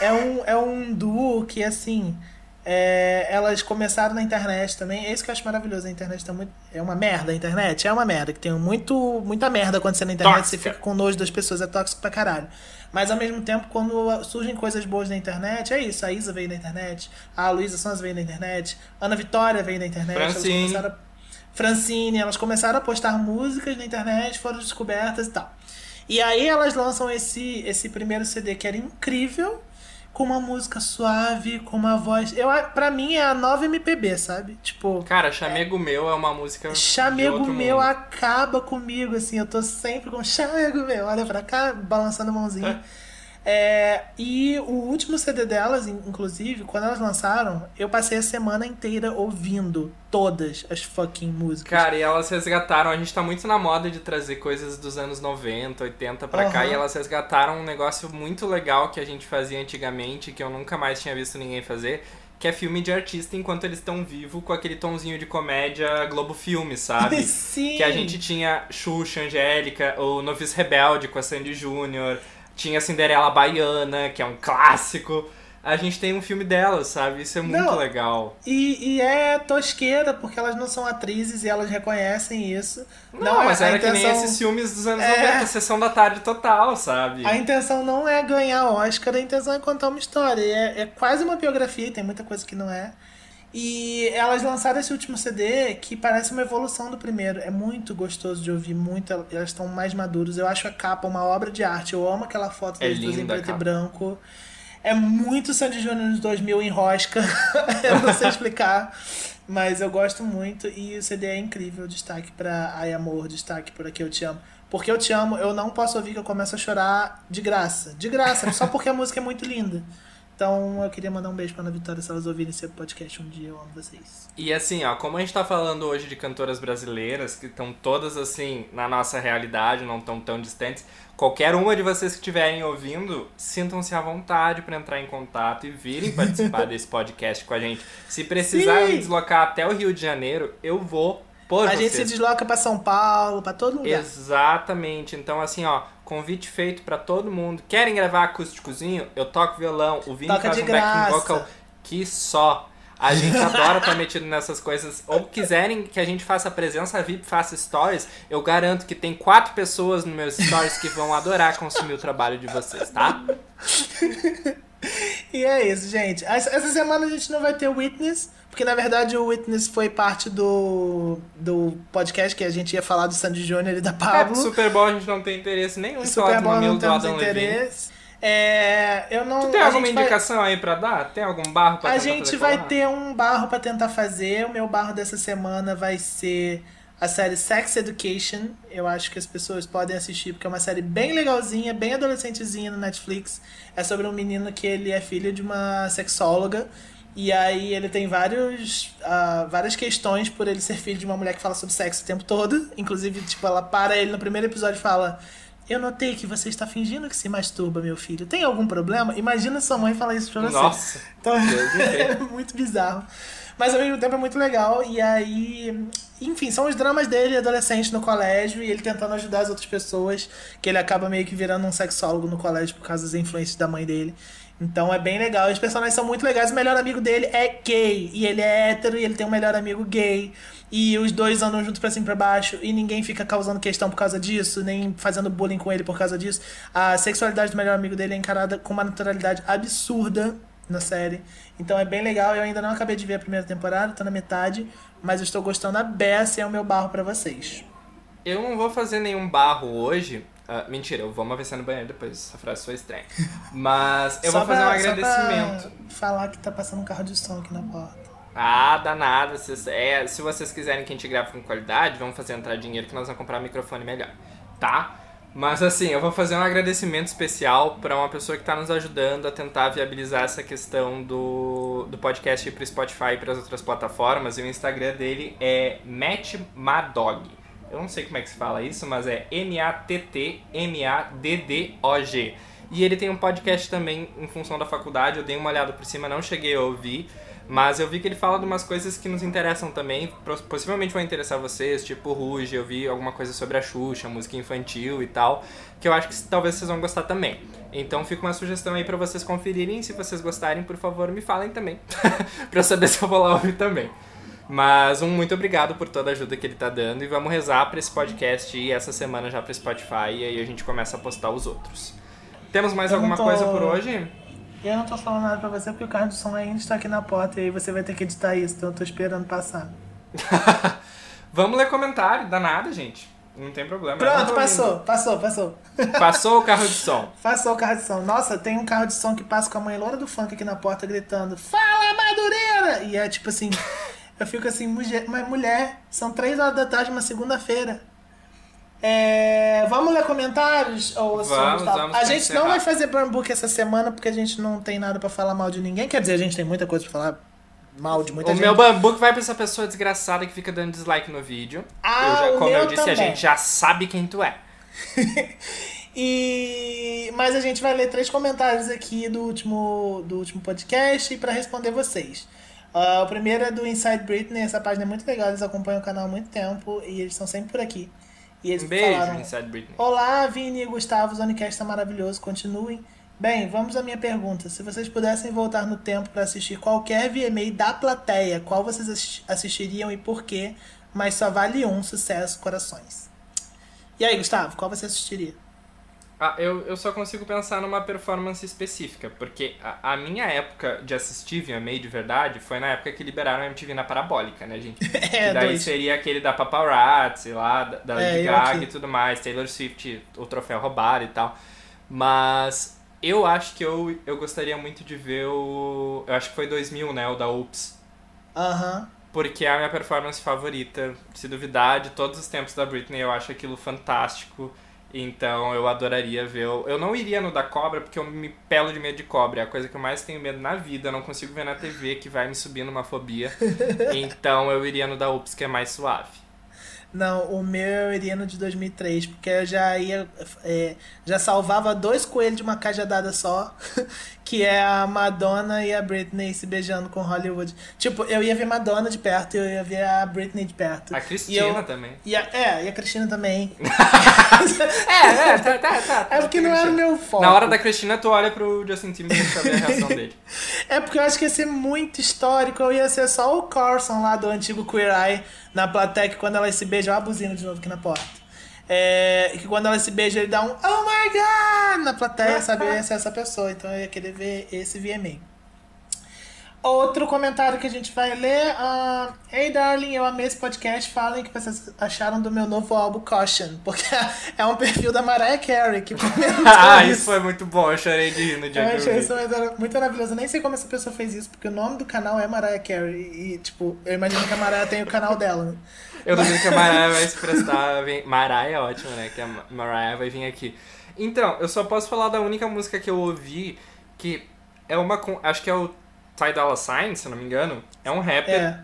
é, um, é um duo que, assim, é, elas começaram na internet também. É isso que eu acho maravilhoso. A internet tá muito. É uma merda a internet. É uma merda. Que tem muito, muita merda acontecendo na internet. Você Tóxica. fica com nojo das pessoas. É tóxico pra caralho. Mas ao mesmo tempo, quando surgem coisas boas na internet, é isso. A Isa veio da internet. A Luísa Sons veio da internet. A Ana Vitória veio da internet. elas Francine. começaram a- Francine, elas começaram a postar músicas na internet, foram descobertas e tal. E aí elas lançam esse, esse primeiro CD que era incrível, com uma música suave, com uma voz. Eu, pra mim é a nova MPB, sabe? Tipo, Cara, Chamego Meu é uma música. chamego meu mundo. acaba comigo, assim. Eu tô sempre com chamego meu, olha pra cá, balançando a mãozinha. É, e o último CD delas, in- inclusive, quando elas lançaram, eu passei a semana inteira ouvindo todas as fucking músicas. Cara, e elas resgataram, a gente tá muito na moda de trazer coisas dos anos 90, 80 pra cá, Aham. e elas resgataram um negócio muito legal que a gente fazia antigamente, que eu nunca mais tinha visto ninguém fazer, que é filme de artista enquanto eles estão vivos, com aquele tonzinho de comédia Globo Filme, sabe? Sim. Que a gente tinha Xuxa, Angélica, o Novice Rebelde com a Sandy Júnior, tinha Cinderela Baiana, que é um clássico. A gente tem um filme delas, sabe? Isso é muito Não. legal. E, e é tosqueira, porque elas não são atrizes e elas reconhecem isso. Não, mas a era que nem intenção- esses filmes dos anos É. 90, sessão da tarde total, sabe? A intenção não é ganhar Oscar, a intenção é contar uma história. É, é quase uma biografia, tem muita coisa que não é. E elas lançaram esse último CD que parece uma evolução do primeiro. É muito gostoso de ouvir, muito. Elas estão mais maduras. Eu acho a capa uma obra de arte. Eu amo aquela foto É das duas em preto e branco. É muito Sandy Júnior nos 2000 em rosca. eu não sei explicar. Mas eu gosto muito. E o CD é incrível. Destaque pra Ai Amor, destaque por Aqui Eu Te Amo. Porque eu te amo, eu não posso ouvir que eu começo a chorar de graça. De graça, só porque a música é muito linda. Então eu queria mandar um beijo pra Ana Vitória se elas ouvirem esse podcast um dia. Eu amo vocês. E assim, ó, como a gente tá falando hoje de cantoras brasileiras, que estão todas assim na nossa realidade, não estão tão distantes, qualquer uma de vocês que estiverem ouvindo, sintam-se à vontade para entrar em contato e virem participar desse podcast com a gente. Se precisar Sim. deslocar até o Rio de Janeiro, eu vou por a vocês. gente se desloca pra São Paulo, pra todo lugar. Exatamente. Então, assim, ó, convite feito pra todo mundo. Querem gravar acústicozinho? Eu toco violão. O Vini Toca faz um backing graça. vocal que só. A gente adora estar metido nessas coisas. Ou quiserem que a gente faça presença VIP, faça stories, eu garanto que tem quatro pessoas nos meus stories que vão adorar consumir o trabalho de vocês, tá? E é isso, gente. Essa semana a gente não vai ter Witness, porque na verdade o Witness foi parte do, do podcast que a gente ia falar do Sandy Júnior e da É, Pablo. Super Bowl a gente não tem interesse nenhum em Super Bowl não do Levine. interesse. É, eu não. Tu tem alguma gente vai- indicação aí pra dar? Tem algum barro pra A gente vai ter um barro pra tentar fazer. O meu barro dessa semana vai ser a série Sex Education. Eu acho que as pessoas podem assistir porque é uma série bem legalzinha, bem adolescentezinha no Netflix. É sobre um menino que ele é filho de uma sexóloga. E aí ele tem vários, ah, várias questões por ele ser filho de uma mulher que fala sobre sexo o tempo todo. Inclusive, tipo, ela para ele no primeiro episódio e fala... Eu notei que você está fingindo que se masturba, meu filho. Tem algum problema? Imagina sua mãe falar isso pra você. Nossa. Então, é muito bizarro. Mas ao mesmo tempo é muito legal. E aí, enfim, são os dramas dele, adolescente no colégio, e ele tentando ajudar as outras pessoas, que ele acaba meio que virando um sexólogo no colégio por causa das influências da mãe dele. Então é bem legal. Os personagens são muito legais. O melhor amigo dele é gay. E ele é hétero e ele tem um melhor amigo gay. E os dois andam juntos pra cima e pra baixo. E ninguém fica causando questão por causa disso, nem fazendo bullying com ele por causa disso. A sexualidade do melhor amigo dele é encarada com uma naturalidade absurda na série. Então é bem legal. Eu ainda não acabei de ver a primeira temporada, tô na metade. Mas eu estou gostando a beça e é o meu barro pra vocês. Eu não vou fazer nenhum barro hoje. Ah, mentira, eu vou uma vez no banheiro depois, essa frase foi estranha. Mas eu vou fazer um pra- pra agradecimento. falar que tá passando um carro de som aqui na porta. Ah, danada. Se, é, se vocês quiserem que a gente grave com qualidade, vamos fazer entrar dinheiro que nós vamos comprar um microfone melhor, tá? Mas assim, eu vou fazer um agradecimento especial para uma pessoa que está nos ajudando a tentar viabilizar essa questão do, do podcast pro Spotify e para as outras plataformas. E o Instagram dele é Matt Madog. Eu não sei como é que se fala isso, mas é M-A-T-T-M-A-D-D-O-G. E ele tem um podcast também em função da faculdade. Eu dei uma olhada por cima, não cheguei a ouvir. Mas eu vi que ele fala de umas coisas que nos interessam também, pos- possivelmente vão interessar vocês, tipo Ruge, eu vi alguma coisa sobre a Xuxa, música infantil e tal, que eu acho que talvez vocês vão gostar também. Então fica uma sugestão aí pra vocês conferirem, se vocês gostarem, por favor, me falem também, eu saber se eu vou lá ouvir também. Mas um muito obrigado por toda a ajuda que ele tá dando e vamos rezar pra esse podcast ir essa semana já pro Spotify e aí a gente começa a postar os outros. Temos mais Eu alguma tô- coisa por hoje? Eu não tô falando nada pra você porque o carro de som ainda está aqui na porta e aí você vai ter que editar isso, então eu tô esperando passar. Vamos ler comentário, danada, gente. Não tem problema. Pronto, Eu tô passou, passou, passou. Passou o carro de som. Passou o carro de som. Nossa, tem um carro de som que passa com a mãe loura do funk aqui na porta gritando: Fala, Madureira! E é tipo assim, eu fico assim, mulher, mas mulher, são três horas da tarde, uma segunda-feira. É, vamos ler comentários? Ou Vamos, Gustavo? vamos a gente não encerrar. vai fazer burn book essa semana porque a gente não tem nada pra falar mal de ninguém. Quer dizer, a gente tem muita coisa pra falar mal de muita o gente. meu bambu vai pra essa pessoa desgraçada que fica dando dislike no vídeo. Ah, eu já, o como eu disse, a também. gente já sabe quem tu é. E mas a gente vai ler três comentários aqui do último do último podcast para responder vocês. Ah, o primeiro é do Inside Britney, essa página é muito legal, eles acompanham o canal há muito tempo e eles estão sempre por aqui. E eles Um beijo, falaram: Inside Britney. Olá, Vini e Gustavo, o Zonicast está maravilhoso, continuem. Bem, vamos à minha pergunta. Se vocês pudessem voltar no tempo para assistir qualquer VMA da plateia, qual vocês assis- assistiriam e por quê? Mas só vale um sucesso, corações. E aí, Gustavo, qual você assistiria? Ah, eu, eu só consigo pensar numa performance específica, porque a, a minha época de assistir VMA de verdade foi na época que liberaram a MTV na parabólica, né, gente? É, que daí dois. seria aquele da Paparazzi lá, da, da É, Lady Gaga e tudo mais, Taylor Swift, o troféu roubado e tal. Mas eu acho que eu, eu gostaria muito de ver o. Eu acho que foi 2000, né? O da Oops. Aham. Porque é a minha performance favorita. Se duvidar, de todos os tempos da Britney, eu acho aquilo fantástico. Então eu adoraria ver. Eu não iria no da cobra porque eu me pelo de medo de cobra. É a coisa que eu mais tenho medo na vida. Eu não consigo ver na TV que vai me subir numa fobia. então eu iria no da Ups, que é mais suave. Não, o meu eu iria no de 2003, porque eu já ia. é, já salvava dois coelhos de uma cajadada só, que é a Madonna e a Britney se beijando com Hollywood. Tipo, eu ia ver Madonna de perto e eu ia ver a Britney de perto. A Cristina eu- também. E a, é, e a Cristina também. É, é, tá, tá, tá. É porque não era o meu foco. Na hora da Cristina, tu olha pro Justin Timberlake pra ver a reação dele. É porque eu acho que ia ser muito histórico. Eu ia ser só o Carson lá do antigo Queer Eye na plateia, que quando elas se beijam, ó, a buzina de novo aqui na porta. É, que quando elas se beijam, ele dá um Oh my God! Na plateia, sabe? Ia ser essa pessoa. Então eu ia querer ver esse VMA. Outro comentário que a gente vai ler. Uh, hey, darling, eu amei esse podcast. Falem o que vocês acharam do meu novo álbum Caution. Porque é um perfil da Mariah Carey que Ah, isso foi muito bom. Eu chorei de rir no dia eu que eu achei vi. isso muito maravilhoso. Eu nem sei como essa pessoa fez isso, porque o nome do canal é Mariah Carey. E, tipo, eu imagino que a Mariah tem o canal dela. né? Eu duvido que a Mariah vai se prestar. Vem... Mariah é ótimo, né? Que a Mariah vai vir aqui. Então, eu só posso falar da única música que eu ouvi que é uma. Acho que é o Ty Dolla Sign, se não me engano. É um rapper É.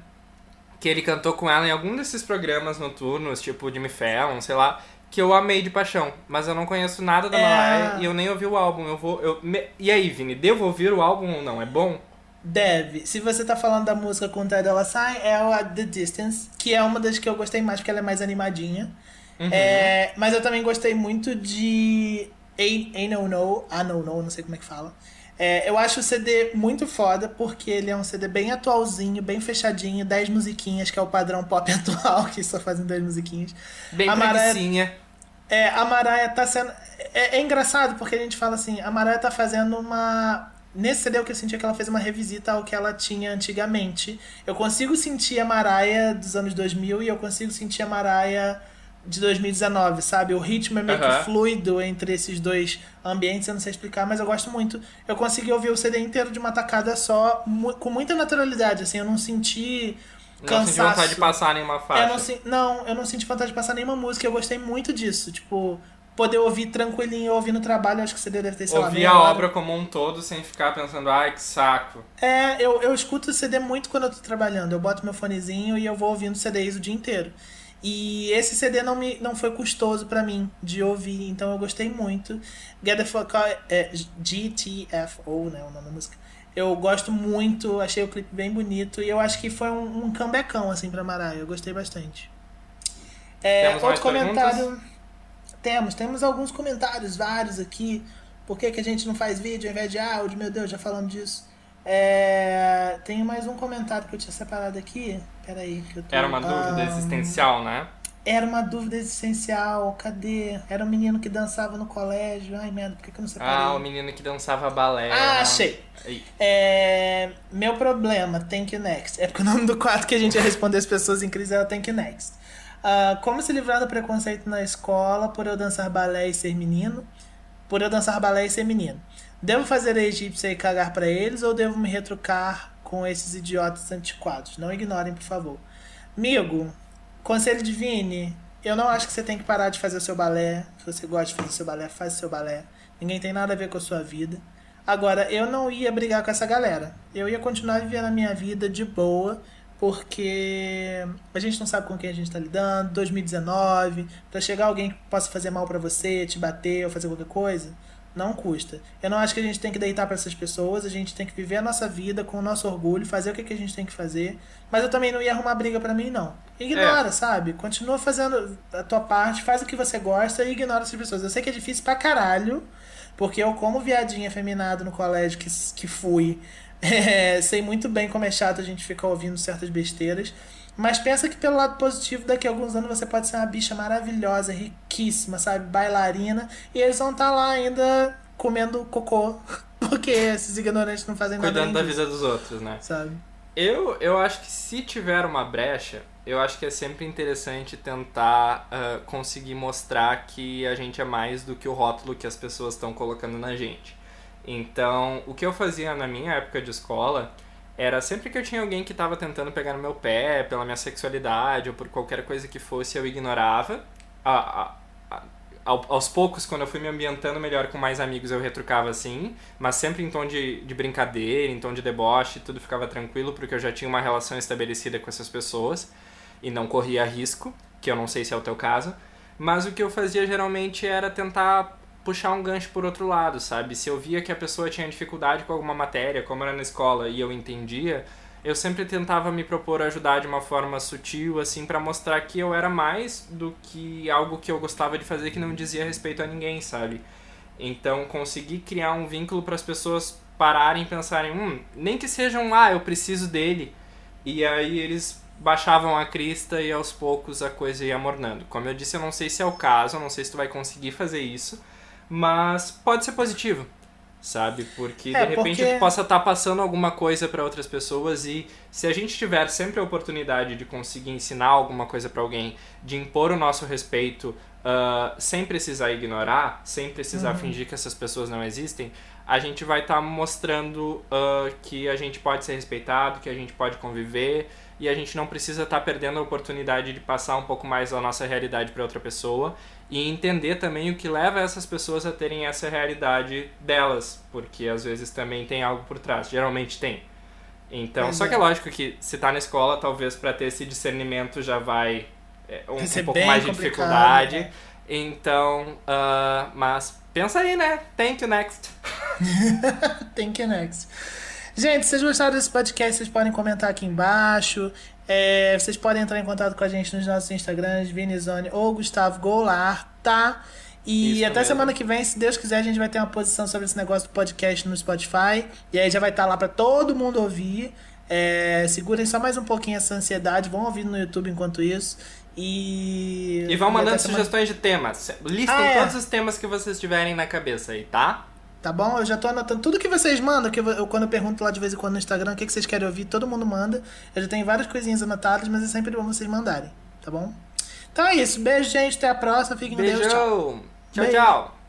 que ele cantou com ela em algum desses programas noturnos, tipo Jimmy Fallon, sei lá, que eu amei de paixão. Mas eu não conheço nada da É. Mariah e eu nem ouvi o álbum. Eu vou. Eu... me- E aí, Vini, devo ouvir o álbum ou não? É bom? Deve. Se você tá falando da música com Ty Dolla Sign, é At The Distance, que é uma das que eu gostei mais, porque ela é mais animadinha. Uhum. É, mas eu também gostei muito de Ain't, No No, Ah No No, não sei como é que fala. É, eu acho o CD muito foda, porque ele é um CD bem atualzinho, bem fechadinho, 10 musiquinhas, que é o padrão pop atual, que só fazem 10 musiquinhas. Bem A preguicinha. É, a Mariah tá sendo. É, é engraçado porque a gente fala assim, a Mariah tá fazendo uma. Nesse CD o que eu senti é que ela fez uma revisita ao que ela tinha antigamente. Eu consigo sentir a Mariah dos anos 2000 e eu consigo sentir a Mariah de 2019, sabe? O ritmo é meio que fluido entre esses dois ambientes, eu não sei explicar, mas eu gosto muito. Eu consegui ouvir o CD inteiro de uma tacada só, mu- com muita naturalidade, assim, eu não senti Não cansaço. senti vontade de passar nenhuma faixa. Eu não, sen- não, eu não senti vontade de passar nenhuma música. Eu gostei muito disso. Tipo, poder ouvir tranquilinho, ouvir no trabalho. Acho que você deve ter, sei lá, Ouvir meia a hora. obra como um todo sem ficar pensando, ai que saco. É, eu, eu escuto o CD muito quando eu tô trabalhando. Eu boto meu fonezinho e eu vou ouvindo CDs o dia inteiro. E esse CD não, me, não foi custoso pra mim de ouvir, então eu gostei muito. Get the Fuck Out, é, GTFO, né, o nome da música. Eu gosto muito, achei o clipe bem bonito e eu acho que foi um, um comebackão, assim, pra Mariah. Eu gostei bastante. É, Temos outro comentário. Temos, temos alguns comentários, vários aqui. Por que, que a gente não faz vídeo ao invés de áudio? Meu Deus, já falamos disso. É, tem mais um comentário que eu tinha separado aqui. Peraí, que eu tô. Era uma dúvida Ah, existencial, né? Era uma dúvida existencial. Cadê? Era um menino que dançava no colégio. Ai, merda, por que, que eu não separei? Ah, o menino que dançava balé. Ah, achei. Aí. É, meu problema, Thank You Next. É porque o nome do quadro que a gente ia responder as pessoas em crise o Thank You Next. Ah, como se livrar do preconceito na escola por eu dançar balé e ser menino? Por eu dançar balé e ser menino. Devo fazer a egípcia e cagar pra eles ou devo me retrucar com esses idiotas antiquados? Não ignorem, por favor. Amigo, conselho de Vini, eu não acho que você tem que parar de fazer o seu balé. Se você gosta de fazer o seu balé, faz o seu balé. Ninguém tem nada a ver com a sua vida. Agora, eu não ia brigar com essa galera. Eu ia continuar vivendo a minha vida de boa, porque a gente não sabe com quem a gente tá lidando. 2019, pra chegar alguém que possa fazer mal pra você, te bater ou fazer qualquer coisa, não custa. Eu não acho que a gente tem que deitar pra essas pessoas, a gente tem que viver a nossa vida com o nosso orgulho, fazer o que, que a gente tem que fazer. Mas eu também não ia arrumar briga pra mim, não. Ignora, sabe? Continua fazendo a tua parte, faz o que você gosta e ignora essas pessoas. Eu sei que é difícil pra caralho, porque eu, como viadinha feminado no colégio que, que fui, é, sei muito bem como é chato a gente ficar ouvindo certas besteiras. Mas pensa que pelo lado positivo, daqui a alguns anos você pode ser uma bicha maravilhosa, riquíssima, sabe? Bailarina. E eles vão estar lá ainda comendo cocô. Porque esses ignorantes não fazem nada Cuidando da vida dos outros, né? sabe? Eu, eu acho que se tiver uma brecha, eu acho que é sempre interessante tentar ah, conseguir mostrar que a gente é mais do que o rótulo que as pessoas estão colocando na gente. Então, o que eu fazia na minha época de escola era sempre que eu tinha alguém que estava tentando pegar no meu pé pela minha sexualidade ou por qualquer coisa que fosse, eu ignorava. A- a- a- ao- aos poucos, quando eu fui me ambientando melhor com mais amigos, eu retrucava assim, mas sempre em tom de, de brincadeira, em tom de deboche, tudo ficava tranquilo, porque eu já tinha uma relação estabelecida com essas pessoas e não corria risco, que eu não sei se é o teu caso. Mas o que eu fazia geralmente era tentar puxar um gancho por outro lado, sabe? Se eu via que a pessoa tinha dificuldade com alguma matéria, como era na escola, e eu entendia, eu sempre tentava me propor ajudar de uma forma sutil, assim, pra mostrar que eu era mais do que algo que eu gostava de fazer que não dizia respeito a ninguém, sabe? Então, conseguir criar um vínculo para as pessoas pararem e pensarem, hum, nem que sejam, ah, eu preciso dele. E aí eles baixavam a crista e aos poucos a coisa ia mornando. Como eu disse, eu não sei se é o caso, eu não sei se tu vai conseguir fazer isso, mas pode ser positivo. sabe? Porque É, de repente porque- possa estar passando alguma coisa para outras pessoas e se a gente tiver sempre a oportunidade de conseguir ensinar alguma coisa para alguém, de impor o nosso respeito ah, sem precisar ignorar, sem precisar fingir que essas pessoas não existem, a gente vai estar mostrando ah, que a gente pode ser respeitado, que a gente pode conviver e a gente não precisa estar perdendo a oportunidade de passar um pouco mais da nossa realidade para outra pessoa e entender também o que leva essas pessoas a terem essa realidade delas, porque às vezes também tem algo por trás, geralmente tem. Então, só que é lógico que se tá na escola, talvez para ter esse discernimento já vai é, um, um pouco mais de dificuldade. né? Então, ah, mas pensa aí, né? Thank you next. Thank you next. Gente, se vocês gostaram desse podcast, vocês podem comentar aqui embaixo. É, vocês podem entrar em contato com a gente nos nossos Instagrams, Vinizone ou Gustavo Goulart, tá? E Isso até mesmo. semana que vem, se Deus quiser, a gente vai ter uma posição sobre esse negócio do podcast no Spotify. E aí já vai estar lá pra todo mundo ouvir. É, segurem só mais um pouquinho essa ansiedade, vão ouvindo no YouTube enquanto isso. E. E vão mandando semana- sugestões de temas. Listem Ah, é. todos os temas que vocês tiverem na cabeça aí, tá? Tá bom? Eu já tô anotando tudo que vocês mandam, que eu, eu- quando eu pergunto lá de vez em quando no Instagram o que, que vocês querem ouvir, todo mundo manda. Eu já tenho várias coisinhas anotadas, mas é sempre bom vocês mandarem, tá bom? Então é isso. Beijo, gente. Até a próxima. Fiquem com! Deus. Tchau. Tchau, Beijo. tchau!